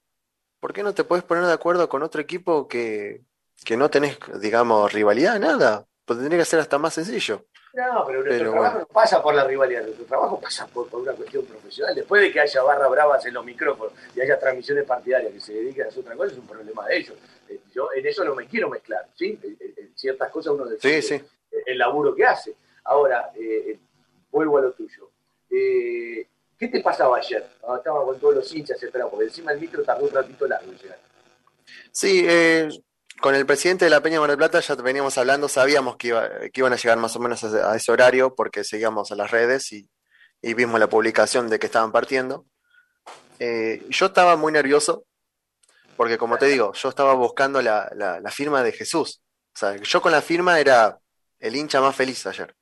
¿por qué no te puedes poner de acuerdo con otro equipo que, que no tenés, digamos, rivalidad, nada? Pues tendría que ser hasta más sencillo. No, pero nuestro Pero trabajo bueno. no pasa por la rivalidad, nuestro trabajo pasa por, por una cuestión profesional. Después de que haya barras bravas en los micrófonos y haya transmisiones partidarias que se dediquen a hacer otra cosa, es un problema de ellos. Eh, Yo en eso no me quiero mezclar, ¿sí? En- ciertas cosas uno Sí, decide sí. el laburo que hace. Ahora, eh, vuelvo a lo tuyo. Eh, ¿Qué te pasaba ayer? Ah, Estaba con todos los hinchas esperando, porque encima el micro tardó un ratito largo en llegar. Sí, eh, con el presidente de la Peña Mar del Plata ya veníamos hablando, sabíamos que, iba- que iban a llegar más o menos a ese, horario porque seguíamos a las redes y, vimos la publicación de que estaban partiendo. Eh, yo estaba muy nervioso porque, como te digo, yo estaba buscando la firma de Jesús. O sea, yo con la firma era el hincha más feliz ayer.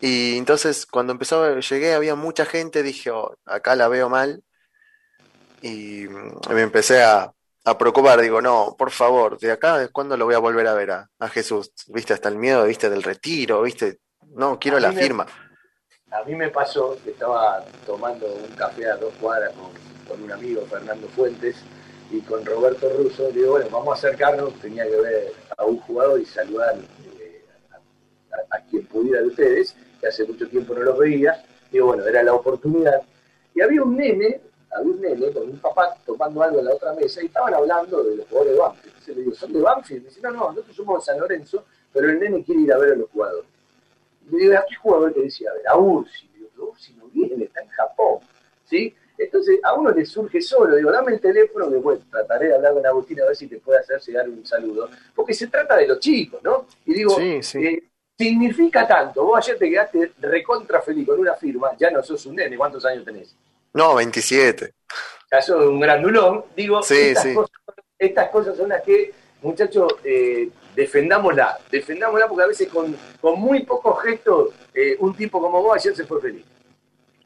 Y entonces cuando empezó, llegué, había mucha gente, dije, "Oh, acá la veo mal. Y mm, me empecé a, a preocupar, digo, no, por favor, de acá, ¿cuándo lo voy a volver a ver a, a Jesús? ¿Viste? Hasta el miedo, ¿viste? Del retiro, ¿viste? No, quiero la me- firma. A mí me pasó que estaba tomando un café a dos cuadras con, con un amigo, Fernando Fuentes, y con Roberto Russo. Digo, bueno, vamos a acercarnos, tenía que ver a un jugador y saludar eh, a, a- a quien pudiera de ustedes, que hace mucho tiempo no los veía. Digo, bueno, era la oportunidad. Y había un nene, había un nene con un papá tomando algo en la otra mesa y estaban hablando de los jugadores de Banfield. Entonces le digo, ¿son de Banfield? Me dice, no, no, nosotros somos de San Lorenzo, pero el nene quiere ir a ver a los jugadores. Y le digo, ¿a qué jugador que decía? A ver, a Ursi. Le digo, Ursi no viene, está en Japón. ¿Sí? Entonces a uno le surge solo, digo, dame el teléfono, que bueno, trataré de hablar con Agustín a ver si te puede hacer llegar un saludo. Porque se trata de los chicos, ¿no? Y digo, Sí, sí. eh, significa tanto. Vos ayer te quedaste recontra feliz con una firma, ya no sos un nene, ¿cuántos años tenés? No, 27. Ya sos un grandulón. Digo, Sí, estas, sí. Cosas, estas cosas son las que, muchachos, eh, defendámosla. Defendámosla porque a veces con, con muy pocos gestos, eh, un tipo como vos ayer se fue feliz.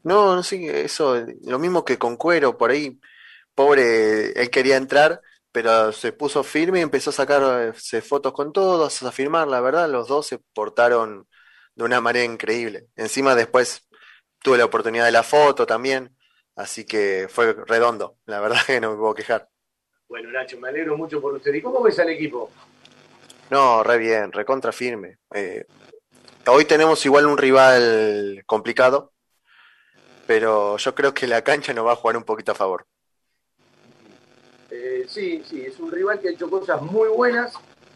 No, no sé, eso, lo mismo que con Cuero, por ahí, pobre, él quería entrar, pero se puso firme y empezó a sacarse fotos con todos, a firmar, la verdad, los dos se portaron de una manera increíble. Encima después tuve la oportunidad de la foto también, así que fue redondo, la verdad que no me puedo quejar. Bueno, Nacho, me alegro mucho por usted. ¿Y cómo ves al equipo? No, re bien, recontra firme. Eh, hoy tenemos igual un rival complicado, pero yo creo que la cancha nos va a jugar un poquito a favor. Eh, sí, sí, es un rival que ha hecho cosas muy buenas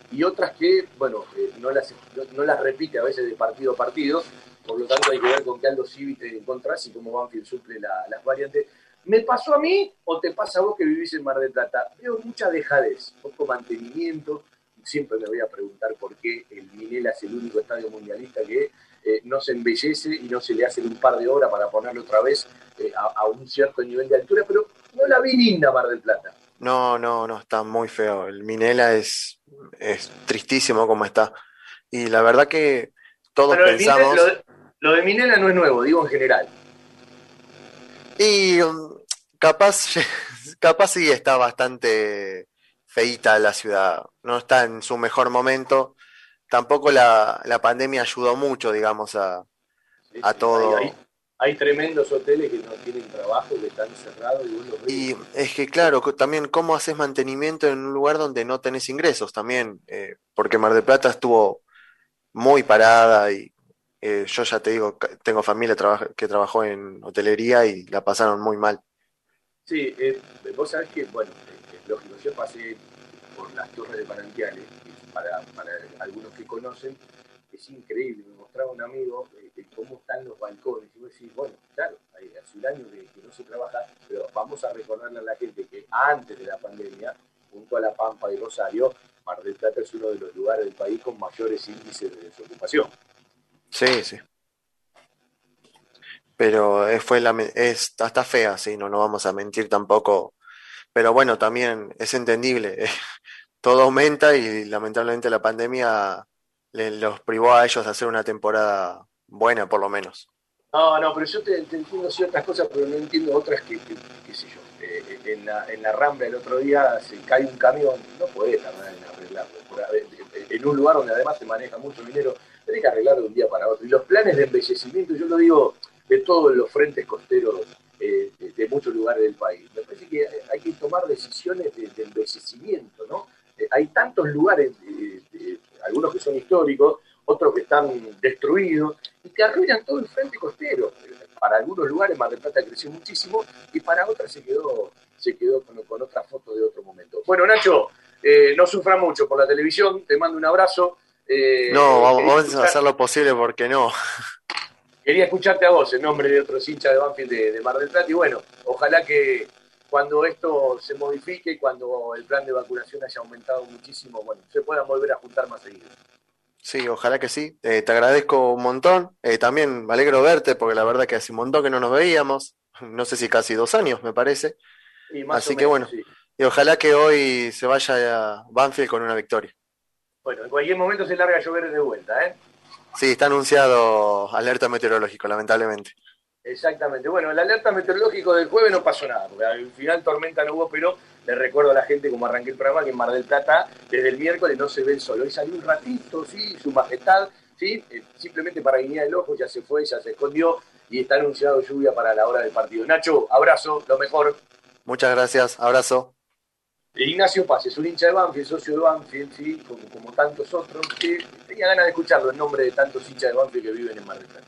y otras que, bueno, eh, no, las, no, no las repite a veces de partido a partido. Por lo tanto, hay que ver con qué Aldo Civi te encontrás y cómo Banfield suple la- las variantes. ¿Me pasó a mí o te pasa a vos que vivís en Mar del Plata? Veo mucha dejadez, poco mantenimiento. Siempre me voy a preguntar por qué el Minela es el único estadio mundialista que eh, no se embellece y no se le hacen un par de horas para ponerlo otra vez eh, a, a un cierto nivel de altura, pero no la vi linda Mar del Plata. No, no, no, está muy feo. El Minela es, es tristísimo como está. Y la verdad que todos Pero pensamos. lo, de, lo de Minela no es nuevo, digo en general. Y um, capaz, capaz sí está bastante feíta la ciudad. No está en su mejor momento. Tampoco la, la pandemia ayudó mucho, digamos, a, a todo. Hay, hay- hay tremendos hoteles que no tienen trabajo, que están cerrados y vos los. Y es que claro, también cómo haces mantenimiento en un lugar donde no tenés ingresos también, eh, porque Mar del Plata estuvo muy parada y eh, yo ya te digo, tengo familia que trabajó en hotelería y la pasaron muy mal. Sí, eh, vos sabés que, bueno, eh, es lógico, yo pasé por las torres de Parantiales, y para, para algunos que conocen, es increíble, me mostraba un amigo eh, cómo están los balcones, y vos decís, bueno, claro, hace un año que, que no se trabaja, pero vamos a recordarle a la gente que antes de la pandemia, junto a La Pampa y Rosario, Mar del Plata es uno de los lugares del país con mayores índices de desocupación. Sí, sí. Pero eh, fue la, es, está fea, sí, no, no vamos a mentir tampoco. Pero bueno, también es entendible. Todo aumenta y lamentablemente la pandemia le- los privó a ellos de hacer una temporada buena, por lo menos. No, no, pero yo te, te entiendo ciertas cosas, pero no entiendo otras que, que- qué sé yo. Eh, en, la, en la Rambla el otro día se cae un camión, no podés arreglarlo. En un lugar donde además se maneja mucho dinero, tenés que arreglarlo de un día para otro. Y los planes de embellecimiento, yo lo digo de todos los frentes costeros eh, de, muchos lugares del país. Me parece que hay que tomar decisiones de, embellecimiento, ¿no? Eh, hay tantos lugares, algunos que son históricos, otros que están destruidos, y que arruinan todo el frente costero. Para algunos lugares Mar del Plata creció muchísimo y para otras se quedó, se quedó con, con otra foto de otro momento. Bueno, Nacho, eh, no sufra mucho por la televisión, te mando un abrazo. Eh, No, vamos, quería vamos a hacer lo posible porque no. Quería escucharte a vos en nombre de otros hinchas de Banfield de, de Mar del Plata y bueno, ojalá que cuando esto se modifique, cuando el plan de vacunación haya aumentado muchísimo, bueno, se puedan volver a juntar más seguido. Sí, ojalá que sí. Eh, te agradezco un montón. Eh, también me alegro verte porque la verdad que hace un montón que no nos veíamos. No sé si casi dos años, me parece. Y más Así o que bueno, sí. y ojalá que hoy se vaya a Banfield con una victoria. Bueno, en cualquier momento se larga a llover de vuelta, ¿eh? Sí, está anunciado alerta meteorológico, lamentablemente. Exactamente. Bueno, el alerta meteorológico del jueves no pasó nada, porque al final tormenta no hubo, pero le recuerdo a la gente, como arranqué el programa, que en Mar del Plata desde el miércoles no se ve el sol. Hoy salió un ratito, sí, su majestad, sí, eh, simplemente para guiñar el ojo, ya se fue, ya se escondió y está anunciado lluvia para la hora del partido. Nacho, abrazo, lo mejor. Muchas gracias, abrazo. Ignacio Paz es un hincha de Banfield, socio de Banfield, sí, como, como tantos otros, que tenía ganas de escucharlo en nombre de tantos hinchas de Banfield que viven en Mar del Plata.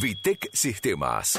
Vitec Sistemas.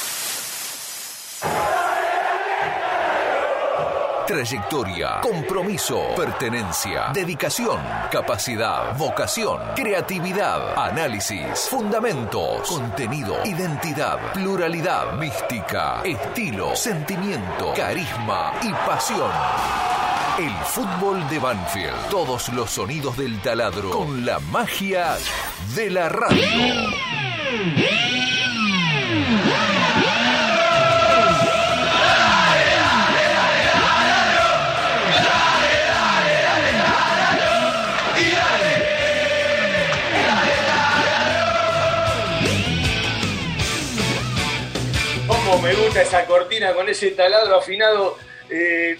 Trayectoria, compromiso, pertenencia, dedicación, capacidad, vocación, creatividad, análisis, fundamentos, contenido, identidad, pluralidad, mística, estilo, sentimiento, carisma y pasión. El fútbol de Banfield. Todos los sonidos del taladro con la magia de la radio. Me gusta esa cortina con ese taladro afinado. Eh,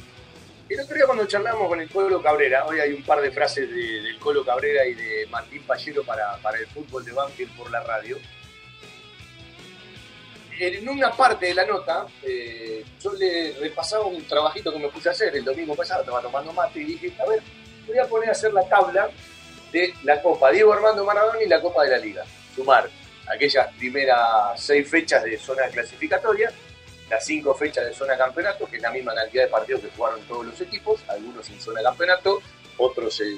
el otro día cuando charlamos con el Colo Cabrera, hoy hay un par de frases de- del Colo Cabrera y de Martín Pallero para, para el fútbol de Banfield por la radio. En una parte de la nota, eh, yo le repasaba un trabajito que me puse a hacer el domingo pasado, estaba tomando mate y dije, a ver, voy a poner a hacer la tabla de la Copa Diego Armando Maradona y la Copa de la Liga. Sumar aquellas primeras seis fechas de zona clasificatoria, las cinco fechas de zona campeonato, que es la misma cantidad de partidos que jugaron todos los equipos, algunos en zona campeonato, otros en,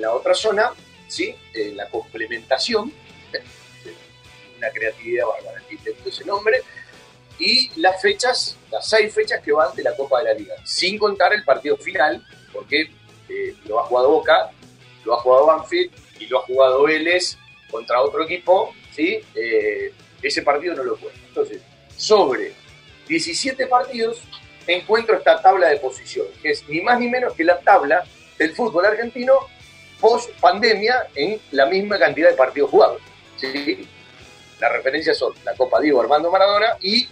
la otra zona, ¿sí? la complementación, una creatividad bárbara, ese nombre, y las fechas, las seis fechas que van de la Copa de la Liga, sin contar el partido final, porque eh, lo ha jugado Boca, lo ha jugado Banfield y lo ha jugado Vélez contra otro equipo, ¿sí? Eh, ese partido no lo cuenta. Entonces, sobre 17 partidos, encuentro esta tabla de posiciones, que es ni más ni menos que la tabla del fútbol argentino post pandemia en la misma cantidad de partidos jugados. ¿sí? Las referencias son la Copa Diego Armando Maradona y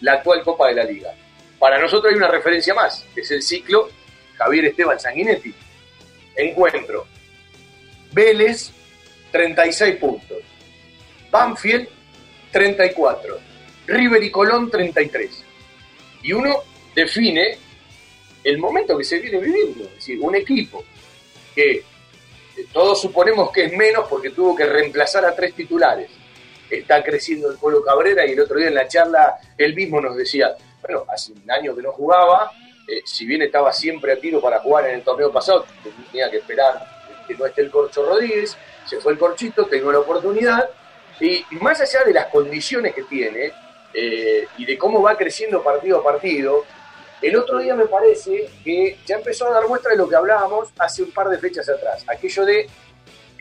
la actual Copa de la Liga. Para nosotros hay una referencia más, que es el ciclo Javier Esteban Sanguinetti. Encuentro Vélez, 36 puntos. Banfield, 34. River y Colón, 33. Y uno define el momento que se viene viviendo. Es decir, un equipo que eh, todos suponemos que es menos porque tuvo que reemplazar a tres titulares. Está creciendo el Polo Cabrera y el otro día en la charla él mismo nos decía, bueno, hace un año que no jugaba, eh, si bien estaba siempre a tiro para jugar en el torneo pasado, tenía que esperar que no esté el Corcho Rodríguez, se fue el Corchito, tengo la oportunidad, y, más allá de las condiciones que tiene eh, y de cómo va creciendo partido a partido, el otro día me parece que ya empezó a dar muestra de lo que hablábamos hace un par de fechas atrás, aquello de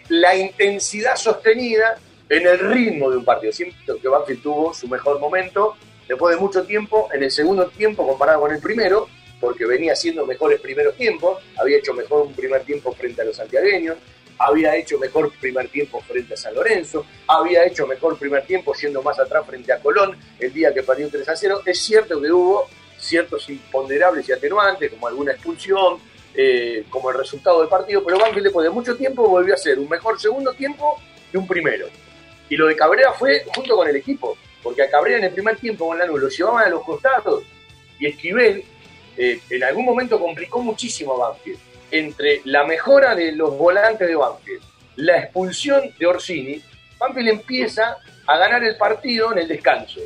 la intensidad sostenida en el ritmo de un partido. Siento que Banfield tuvo su mejor momento después de mucho tiempo, en el segundo tiempo comparado con el primero, porque venía haciendo mejores primeros tiempos, había hecho mejor un primer tiempo frente a los santiagueños, había hecho mejor primer tiempo frente a San Lorenzo, había hecho mejor primer tiempo siendo más atrás frente a Colón el día que perdió 3 a 0. Es cierto que hubo ciertos imponderables y atenuantes, como alguna expulsión, eh, como el resultado del partido, pero Banfield después de mucho tiempo volvió a hacer un mejor segundo tiempo que un primero. Y lo de Cabrera fue junto con el equipo, porque a Cabrera en el primer tiempo con Lanús lo llevaban a los costados y Esquivel eh, en algún momento complicó muchísimo a Banfield. Entre la mejora de los volantes de Banfield, la expulsión de Orsini, Banfield empieza a ganar el partido en el descanso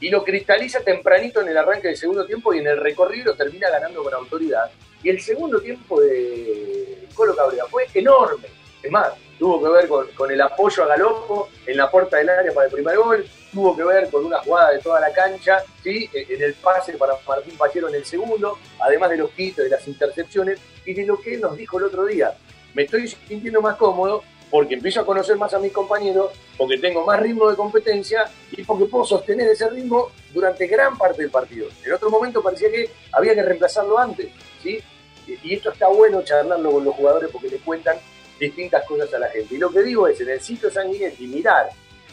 y lo cristaliza tempranito en el arranque del segundo tiempo y en el recorrido termina ganando con autoridad. Y el segundo tiempo de Colo Cabrera fue enorme. Es más, tuvo que ver con, el apoyo a Galopo en la puerta del área para el primer gol, tuvo que ver con una jugada de toda la cancha, ¿sí? en el pase para Martín Pachero en el segundo, además de los quitos, de las intercepciones, y de lo que nos dijo el otro día. Me estoy sintiendo más cómodo porque empiezo a conocer más a mis compañeros, porque tengo más ritmo de competencia y porque puedo sostener ese ritmo durante gran parte del partido. En otro momento parecía que había que reemplazarlo antes, ¿sí? Y esto está bueno charlarlo con los jugadores porque le cuentan distintas cosas a la gente. Y lo que digo es, en el sitio mirar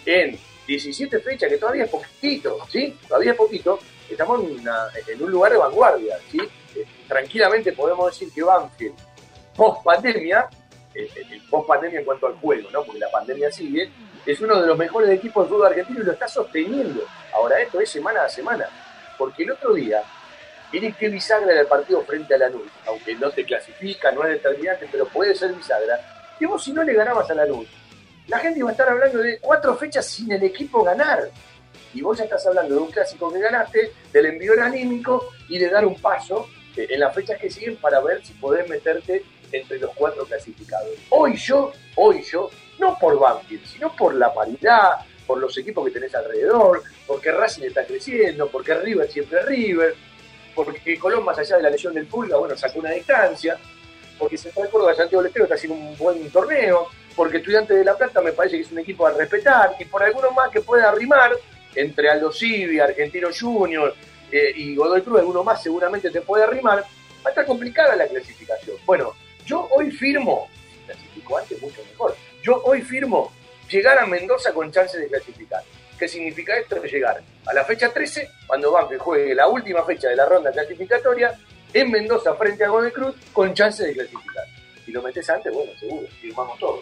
en 17 fechas, que todavía es poquito, ¿sí? Todavía es poquito, estamos en, un lugar de vanguardia, ¿sí? Eh, tranquilamente podemos decir que Banfield, post pandemia, eh, eh, post pandemia en cuanto al juego, ¿no? Porque la pandemia sigue, es uno de los mejores equipos de fútbol argentino y lo está sosteniendo. Ahora, esto es semana a semana, porque el otro día, miren qué bisagra del partido frente a la Lanús, aunque no te clasifica, no es determinante, pero puede ser bisagra, que vos si no le ganabas a la Lanús, la gente iba a estar hablando de cuatro fechas sin el equipo ganar. Y vos ya estás hablando de un clásico que ganaste, del envío anímico y de dar un paso eh, en las fechas que siguen para ver si podés meterte entre los cuatro clasificados. Hoy yo, hoy yo, no por Banfield, sino por la paridad, por los equipos que tenés alrededor, porque Racing está creciendo, porque River siempre es River, porque Colón, más allá de la lesión del Pulga, bueno, sacó una distancia, porque Central Córdoba Santiago del Estero está haciendo un buen torneo, porque Estudiantes de La Plata me parece que es un equipo a respetar, y por algunos más que pueda arrimar, entre Aldo Civi, Argentino Junior eh, y Godoy Cruz, alguno más seguramente te puede arrimar, va a estar complicada la clasificación. Bueno, yo hoy firmo, clasifico antes mucho mejor, yo hoy firmo llegar a Mendoza con chances de clasificar. ¿Qué significa esto? Llegar a la fecha 13, cuando Banque juegue la última fecha de la ronda clasificatoria, en Mendoza frente a Godoy Cruz, con chances de clasificar. Si lo metes antes, bueno, seguro, firmamos todos.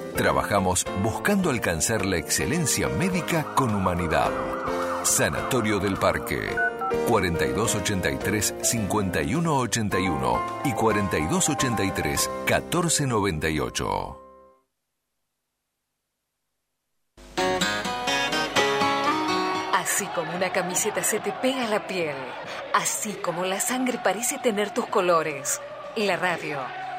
trabajamos buscando alcanzar la excelencia médica con humanidad. Sanatorio del Parque. 4283-5181 y 4283-1498. Así como una camiseta se te pega la piel, así como la sangre parece tener tus colores, la radio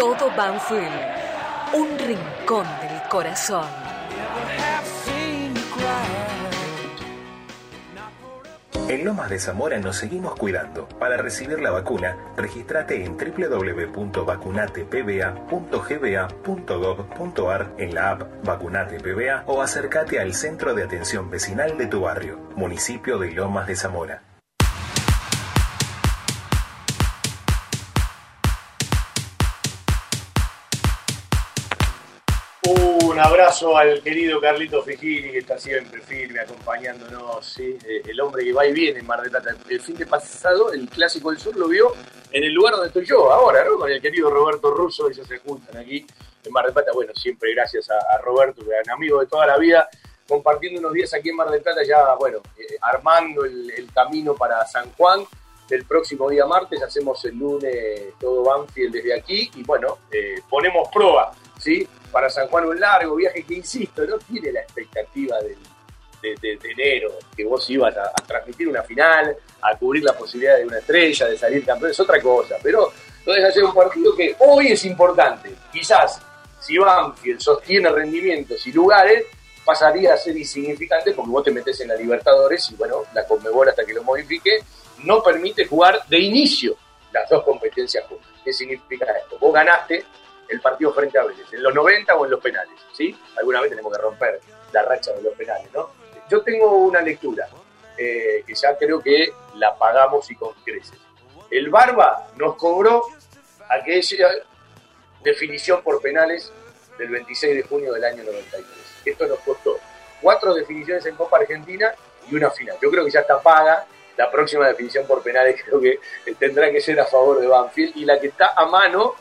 Todo Banfield, un rincón del corazón. En Lomas de Zamora nos seguimos cuidando. Para recibir la vacuna, registrate en www.vacunatepba.gba.gov.ar en la app Vacunate PBA o acércate al centro de atención vecinal de tu barrio, municipio de Lomas de Zamora. Abrazo al querido Carlito Fijini, que está siempre firme, acompañándonos. Eh, el hombre que va y viene en Mar del Plata. El fin de pasado, el Clásico del Sur lo vio en el lugar donde estoy yo ahora, ¿no? Con el querido Roberto Russo, ellos se juntan aquí en Mar del Plata. Bueno, siempre gracias a, Roberto, que es un amigo de toda la vida, compartiendo unos días aquí en Mar del Plata, ya, bueno, eh, armando el, camino para San Juan. El próximo día martes hacemos el lunes todo Banfield desde aquí y bueno, eh, ponemos prueba, ¿sí? Para San Juan un largo viaje que, insisto, no tiene la expectativa del, de, enero, que vos ibas a, transmitir una final, a cubrir la posibilidad de una estrella, de salir campeón, es otra cosa. Pero no deja de ser un partido que hoy es importante. Quizás si Banfield sostiene rendimientos y lugares, pasaría a ser insignificante porque vos te metes en la Libertadores y bueno, la Conmebol hasta que lo modifique no permite jugar de inicio las dos competencias juntas. ¿Qué significa esto? Vos ganaste el partido frente a Vélez, en los 90 o en los penales, ¿sí? Alguna vez tenemos que romper la racha de los penales, ¿no? Yo tengo una lectura eh, que ya creo que la pagamos y con creces. El Barba nos cobró aquella definición por penales del 26 de junio del año 93. Esto nos costó cuatro definiciones en Copa Argentina y una final. Yo creo que ya está paga. La próxima definición por penales creo que tendrá que ser a favor de Banfield y la que está a mano,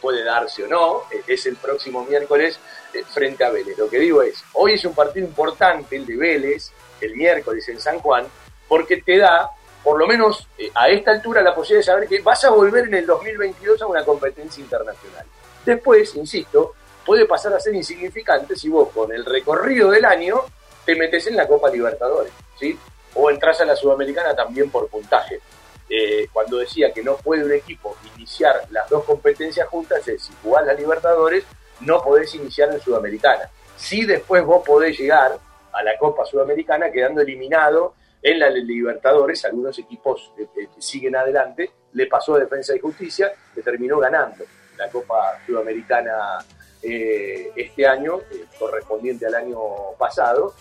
puede darse o no, eh, es el próximo miércoles eh, frente a Vélez. Lo que digo es, hoy es un partido importante el de Vélez, el miércoles en San Juan, porque te da, por lo menos eh, a esta altura, la posibilidad de saber que vas a volver en el 2022 a una competencia internacional. Después, insisto, puede pasar a ser insignificante si vos con el recorrido del año te metes en la Copa Libertadores, ¿sí? O entras a la Sudamericana también por puntaje. Eh, cuando decía que no puede un equipo iniciar las dos competencias juntas, es si jugás la Libertadores, no podés iniciar en Sudamericana. Si después vos podés llegar a la Copa Sudamericana quedando eliminado en la Libertadores, algunos equipos eh, eh, que siguen adelante, le pasó a Defensa y Justicia, que terminó ganando la Copa Sudamericana eh, este año, correspondiente al año pasado,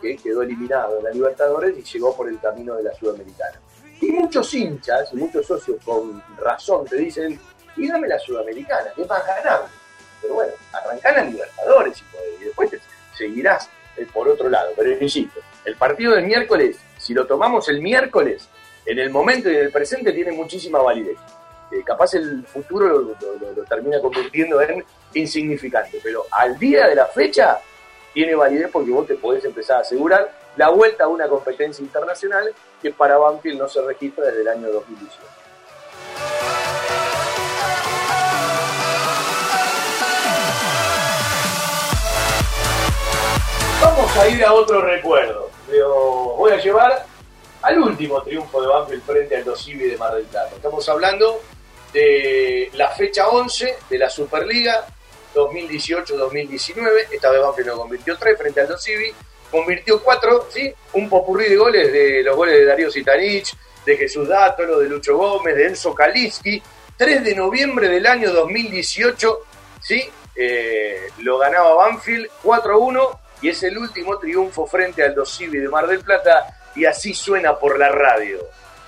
que quedó eliminado en la Libertadores y llegó por el camino de la Sudamericana. Y muchos hinchas, y muchos socios con razón te dicen, y dame la Sudamericana, que más ganar. Pero bueno, arrancá la Libertadores y después te seguirás eh, por otro lado. Pero insisto, el partido del miércoles, si lo tomamos el miércoles, en el momento y en el presente tiene muchísima validez. Eh, capaz el futuro lo termina convirtiendo en insignificante, pero al día de la fecha tiene validez porque vos te podés empezar a asegurar la vuelta a una competencia internacional que para Banfield no se registra desde el año 2018. Vamos a ir a otro recuerdo. Pero voy a llevar al último triunfo de Banfield frente al Dosivi de Mar del Plata. Estamos hablando de la fecha 11 de la Superliga 2018-2019. Esta vez Banfield no convirtió 3 frente al Dosivi. Convirtió 4, ¿sí? Un popurrí de goles, de los goles de Darío Sitanich, de Jesús Dátolo, de Lucho Gómez, de Enzo Kaliski. 3 de noviembre del año 2018, ¿sí? Eh, lo ganaba Banfield 4-1 y es el último triunfo frente al Dosivi de Mar del Plata y así suena por la radio.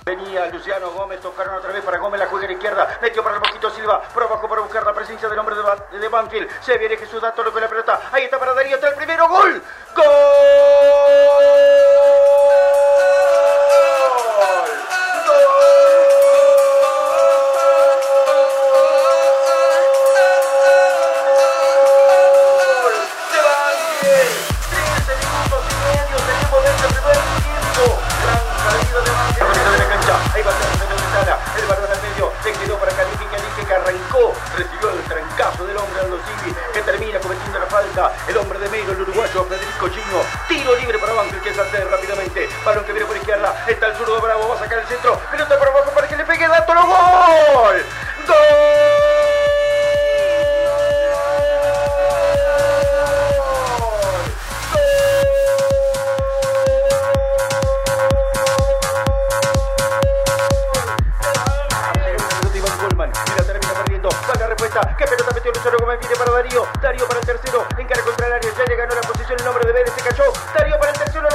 Venía Luciano Gómez, tocaron otra vez para Gómez, la juega izquierda, metió para el poquito Silva, abajo para buscar la presencia del hombre de, Ba- de Banfield. Se viene Jesús Dato con la pelota, ahí está para Darío, está el primero, gol, gol. de El hombre de medio, el uruguayo Federico Chino. Tiro libre para Banfield que saltea rápidamente. Balón que viene por izquierda. Está el zurdo Bravo. Va a sacar el centro. Pelota para abajo para que le pegue Dato. ¡Gol! Iván ¿Qué pelota metió Luciano Gómez? Viene para Darío. Darío para el tercero. Encara contra el área. Ya le ganó la posición. El nombre de Vélez se cayó. Darío para el tercero.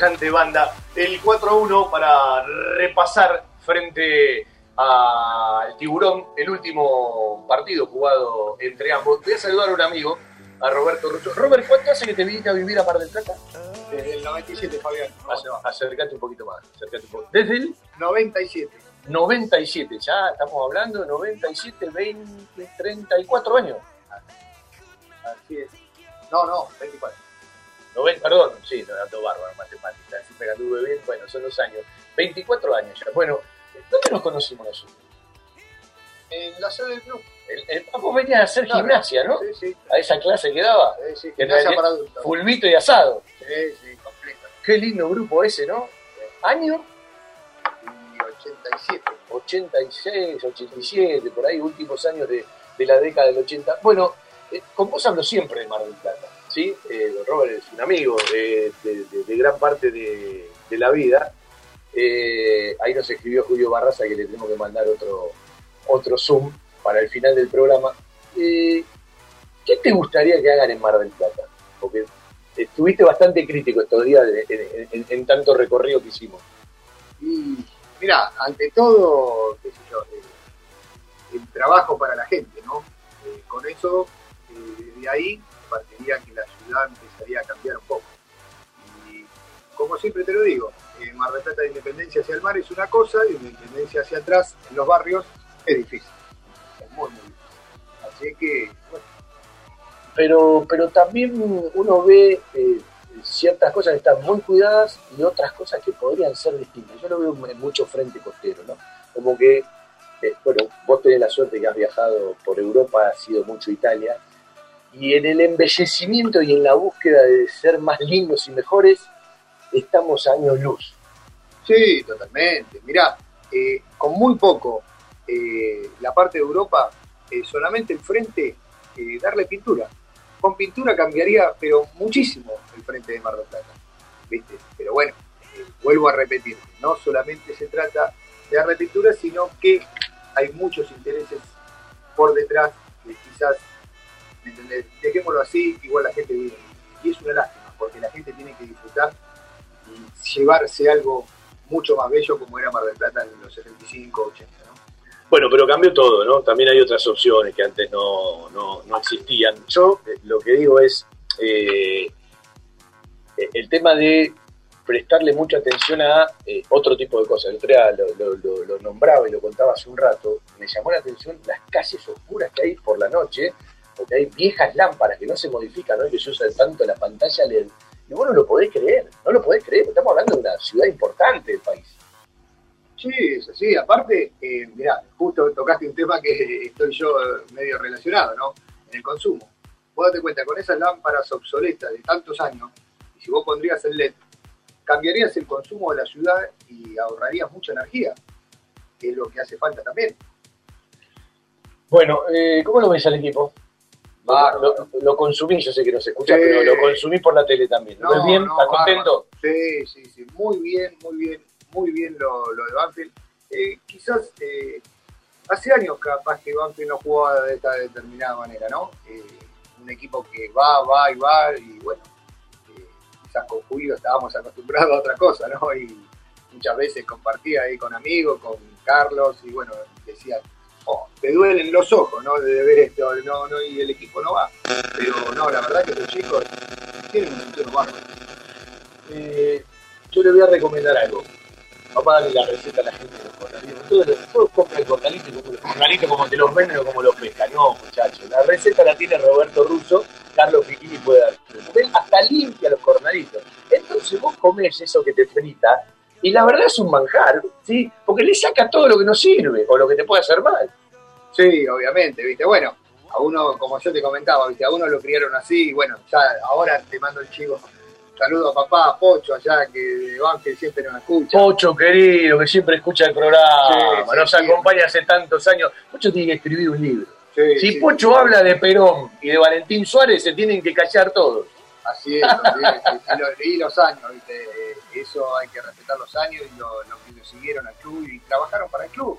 Semejante banda. El 4-1 para repasar frente al Tiburón, el último partido jugado entre ambos. Voy a saludar a un amigo, a Roberto Rucho. Robert, ¿cuánto hace que te viniste a vivir a Mar del Plata? Desde el 97, Fabián. Ac- Acércate un poquito más. Acércate un poco. Desde el 97. 97, ya estamos hablando de 97, 20, 34 años. Así es. No, no, 24. Noven- perdón, sí, no, dato bárbaro, matemática, siempre que anduve bien, bueno, son los años. 24 años ya. Bueno, ¿dónde nos conocimos nosotros? En la sede del club. El, el Papo venía a hacer Claro. gimnasia, ¿no? Sí, sí. A esa clase que daba. Sí, sí, Que gimnasia era- para adultos. Fulbito y asado. Sí, sí, completo. Qué lindo grupo ese, ¿no? Año Y 87. 86, 87, por ahí, últimos años de, de la década del 80. Bueno, eh, con vos hablo siempre de Mar del Plata, ¿sí? Eh, Robert es un amigo de, gran parte de, la vida. Eh, ahí nos escribió Julio Barraza que le tenemos que mandar otro, otro Zoom para el final del programa. Eh, ¿Qué te gustaría que hagan en Mar del Plata? Porque estuviste bastante crítico estos días en, tanto recorrido que hicimos. Y mira, ante todo, qué sé yo, eh, el trabajo para la gente, ¿no? Con eso, de ahí partiría que la ciudad empezaría a cambiar un poco. Y como siempre te lo digo, eh, Mar del Plata de Independencia hacia el mar es una cosa y de Independencia hacia atrás, en los barrios, es difícil. Es muy, muy difícil. Así que, bueno, pero, pero también uno ve eh, ciertas cosas que están muy cuidadas y otras cosas que podrían ser distintas. Yo lo veo en mucho frente costero, ¿no? Como que, eh, bueno, vos tenés la suerte que has viajado por Europa, has sido mucho Italia, y en el embellecimiento y en la búsqueda de ser más lindos y mejores, estamos años luz. Sí, totalmente. Mirá, eh, con muy poco, eh, la parte de Europa, eh, solamente el frente, darle pintura. Con pintura cambiaría, pero muchísimo, el frente de Mar del. ¿Viste? Pero bueno, vuelvo a repetir, no solamente se trata de darle pintura, sino que hay muchos intereses por detrás que quizás, ¿me entendés? Dejémoslo así, igual la gente vive. Y es una lástima, porque la gente tiene que disfrutar y llevarse algo mucho más bello como era Mar del Plata en los 75, 80. ¿no? Bueno, pero cambió todo, ¿no? También hay otras opciones que antes no, no, no existían. Yo eh, lo que digo es eh, el tema de prestarle mucha atención a eh, otro tipo de cosas. El otro lo- lo- lo nombraba y lo contaba hace un rato. Me llamó la atención las calles oscuras que hay por la noche, porque hay viejas lámparas que no se modifican, ¿no? Y que se usa tanto la pantalla LED. Y vos no lo podés creer, no lo podés creer, porque estamos hablando de una ciudad importante del país. Sí, es así. Aparte, eh, mirá, justo tocaste un tema que estoy yo eh, medio relacionado, ¿no? En el consumo. Vos date cuenta, con esas lámparas obsoletas de tantos años, y si vos pondrías el LED, cambiarías el consumo de la ciudad y ahorrarías mucha energía, que es lo que hace falta también. Bueno, eh, ¿cómo lo ves al equipo? Lo, lo consumí, yo sé que no se escucha, Sí. pero lo consumí por la tele también. ¿Lo ves bien? ¿Estás contento? Sí, sí, sí. Muy bien, muy bien, muy bien lo, lo de Banfield. Eh, quizás eh, hace años capaz que Banfield no jugaba de esta determinada manera, ¿no? Eh, un equipo que va, va y va, y bueno, quizás con Julio estábamos acostumbrados a otra cosa, ¿no? Y muchas veces compartía ahí con amigos, con Carlos, y bueno, decía, te duelen los ojos, ¿no? De ver esto, no, no, y el equipo no va. Pero no, la verdad que los chicos tienen un futuro bajo. Eh, yo le voy a recomendar algo. Vamos a darle la receta a la gente de los cornalitos. Todos compran cornalitos como los cornalitos como te los venden o como los pescan. No, muchachos. La receta la tiene Roberto Russo, Carlos Piquini puede dar. Él hasta limpia los cornalitos. Entonces vos comés eso que te frita y la verdad es un manjar, ¿sí? Porque le saca todo lo que no sirve o lo que te puede hacer mal. Sí, obviamente, ¿viste? Bueno, a uno, como yo te comentaba, ¿viste? A uno lo criaron así y bueno, ya ahora te mando el chivo Saludo a papá, a Pocho, allá que de Banfield siempre nos escucha. Pocho querido, que siempre escucha el programa, Sí, nos sí, acompaña hace tantos años. Pocho tiene que escribir un libro. Si. Pocho habla de Perón y de Valentín Suárez, se tienen que callar todos. Así es. Y, lo- y los años, ¿viste? Eh, Eso hay que respetar los años y lo, lo que lo siguieron al club y trabajaron para el club.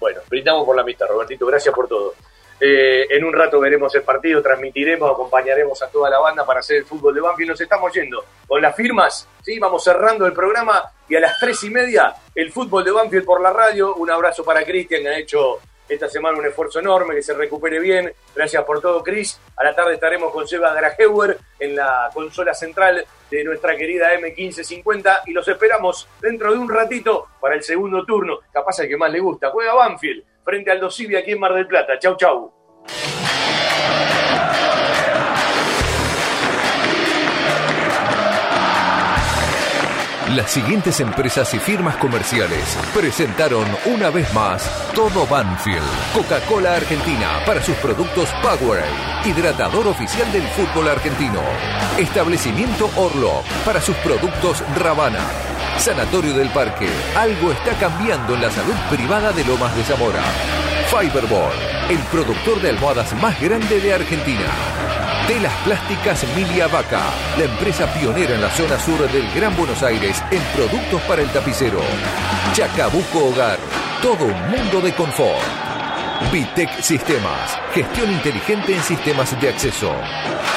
Bueno, brindamos por la amistad, Robertito, gracias por todo. Eh, en un rato veremos el partido, transmitiremos, acompañaremos a toda la banda para hacer el fútbol de Banfield. Nos estamos yendo con las firmas, ¿sí? Vamos cerrando el programa y a las tres y media el fútbol de Banfield por la radio. Un abrazo para Cristian, ha hecho esta semana un esfuerzo enorme, que se recupere bien. Gracias por todo, Cris. A la tarde estaremos con Seba Graheuer en la consola central de nuestra querida M1550 y los esperamos dentro de un ratito para el segundo turno. Capaz el que más le gusta. Juega Banfield frente al Dosivi aquí en Mar del Plata. Chau, chau. Las siguientes empresas y firmas comerciales presentaron una vez más todo Banfield. Coca-Cola Argentina para sus productos Powerade, hidratador oficial del fútbol argentino. Establecimiento Orlo para sus productos Ravana. Sanatorio del Parque, algo está cambiando en la salud privada de Lomas de Zamora. Fiberboard, el productor de almohadas más grande de Argentina. Telas Plásticas Milia Vaca, la empresa pionera en la zona sur del Gran Buenos Aires en productos para el tapicero. Chacabuco Hogar, todo un mundo de confort. Vitec Sistemas, gestión inteligente en sistemas de acceso.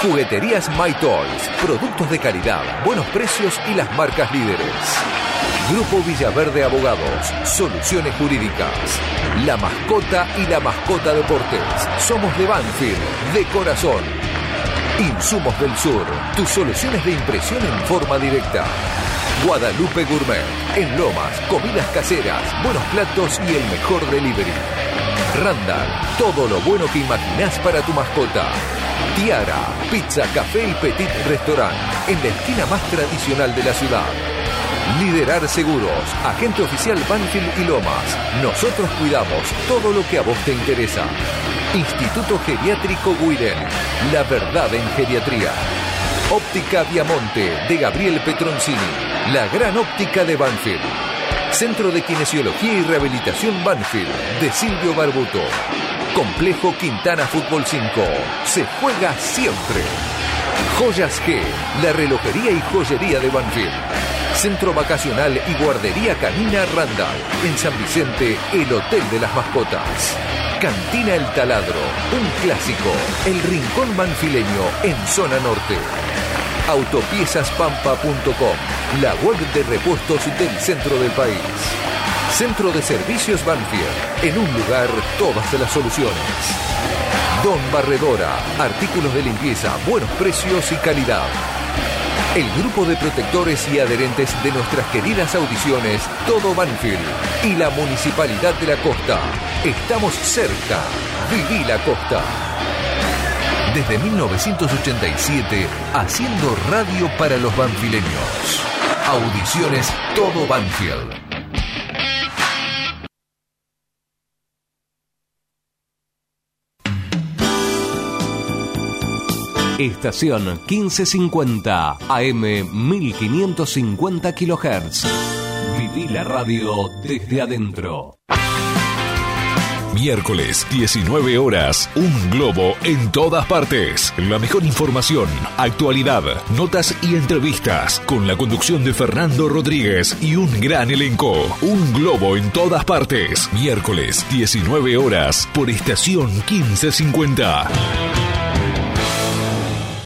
Jugueterías My Toys, productos de calidad, buenos precios y las marcas líderes. Grupo Villaverde Abogados, soluciones jurídicas. La mascota y la mascota deportes. Somos de Banfield, de corazón. Insumos del Sur, tus soluciones de impresión en forma directa. Guadalupe Gourmet, en Lomas, comidas caseras, buenos platos y el mejor delivery. Randall, todo lo bueno que imaginás para tu mascota. Tiara, pizza, café y petit restaurant, en la esquina más tradicional de la ciudad. Liderar Seguros, agente oficial Banfield y Lomas. Nosotros cuidamos todo lo que a vos te interesa. Instituto Geriátrico Guiren, la verdad en geriatría. Óptica Diamonte de Gabriel Petroncini, la gran óptica de Banfield. Centro de Kinesiología y Rehabilitación Banfield de Silvio Barbuto. Complejo Quintana Fútbol 5. Se juega siempre. Joyas G, la relojería y joyería de Banfield. Centro Vacacional y Guardería Canina Randall. En San Vicente, el Hotel de las Mascotas. Cantina El Taladro, un clásico. El Rincón Banfileño en zona norte. Autopiezaspampa.com, la web de repuestos del centro del país. Centro de Servicios Banfield, en un lugar todas las soluciones. Don Barredora, artículos de limpieza, buenos precios y calidad. El grupo de protectores y adherentes de nuestras queridas audiciones Todo Banfield y la Municipalidad de la Costa. Estamos cerca. Viví la Costa. Desde 1987, haciendo radio para los banfileños. Audiciones Todo Banfield. Estación 1550 AM 1550 kHz. Viví la radio desde adentro. Miércoles, 19 horas, un globo en todas partes. La mejor información, actualidad, notas y entrevistas con la conducción de Fernando Rodríguez y un gran elenco. Un globo en todas partes. Miércoles, 19 horas, por estación 1550.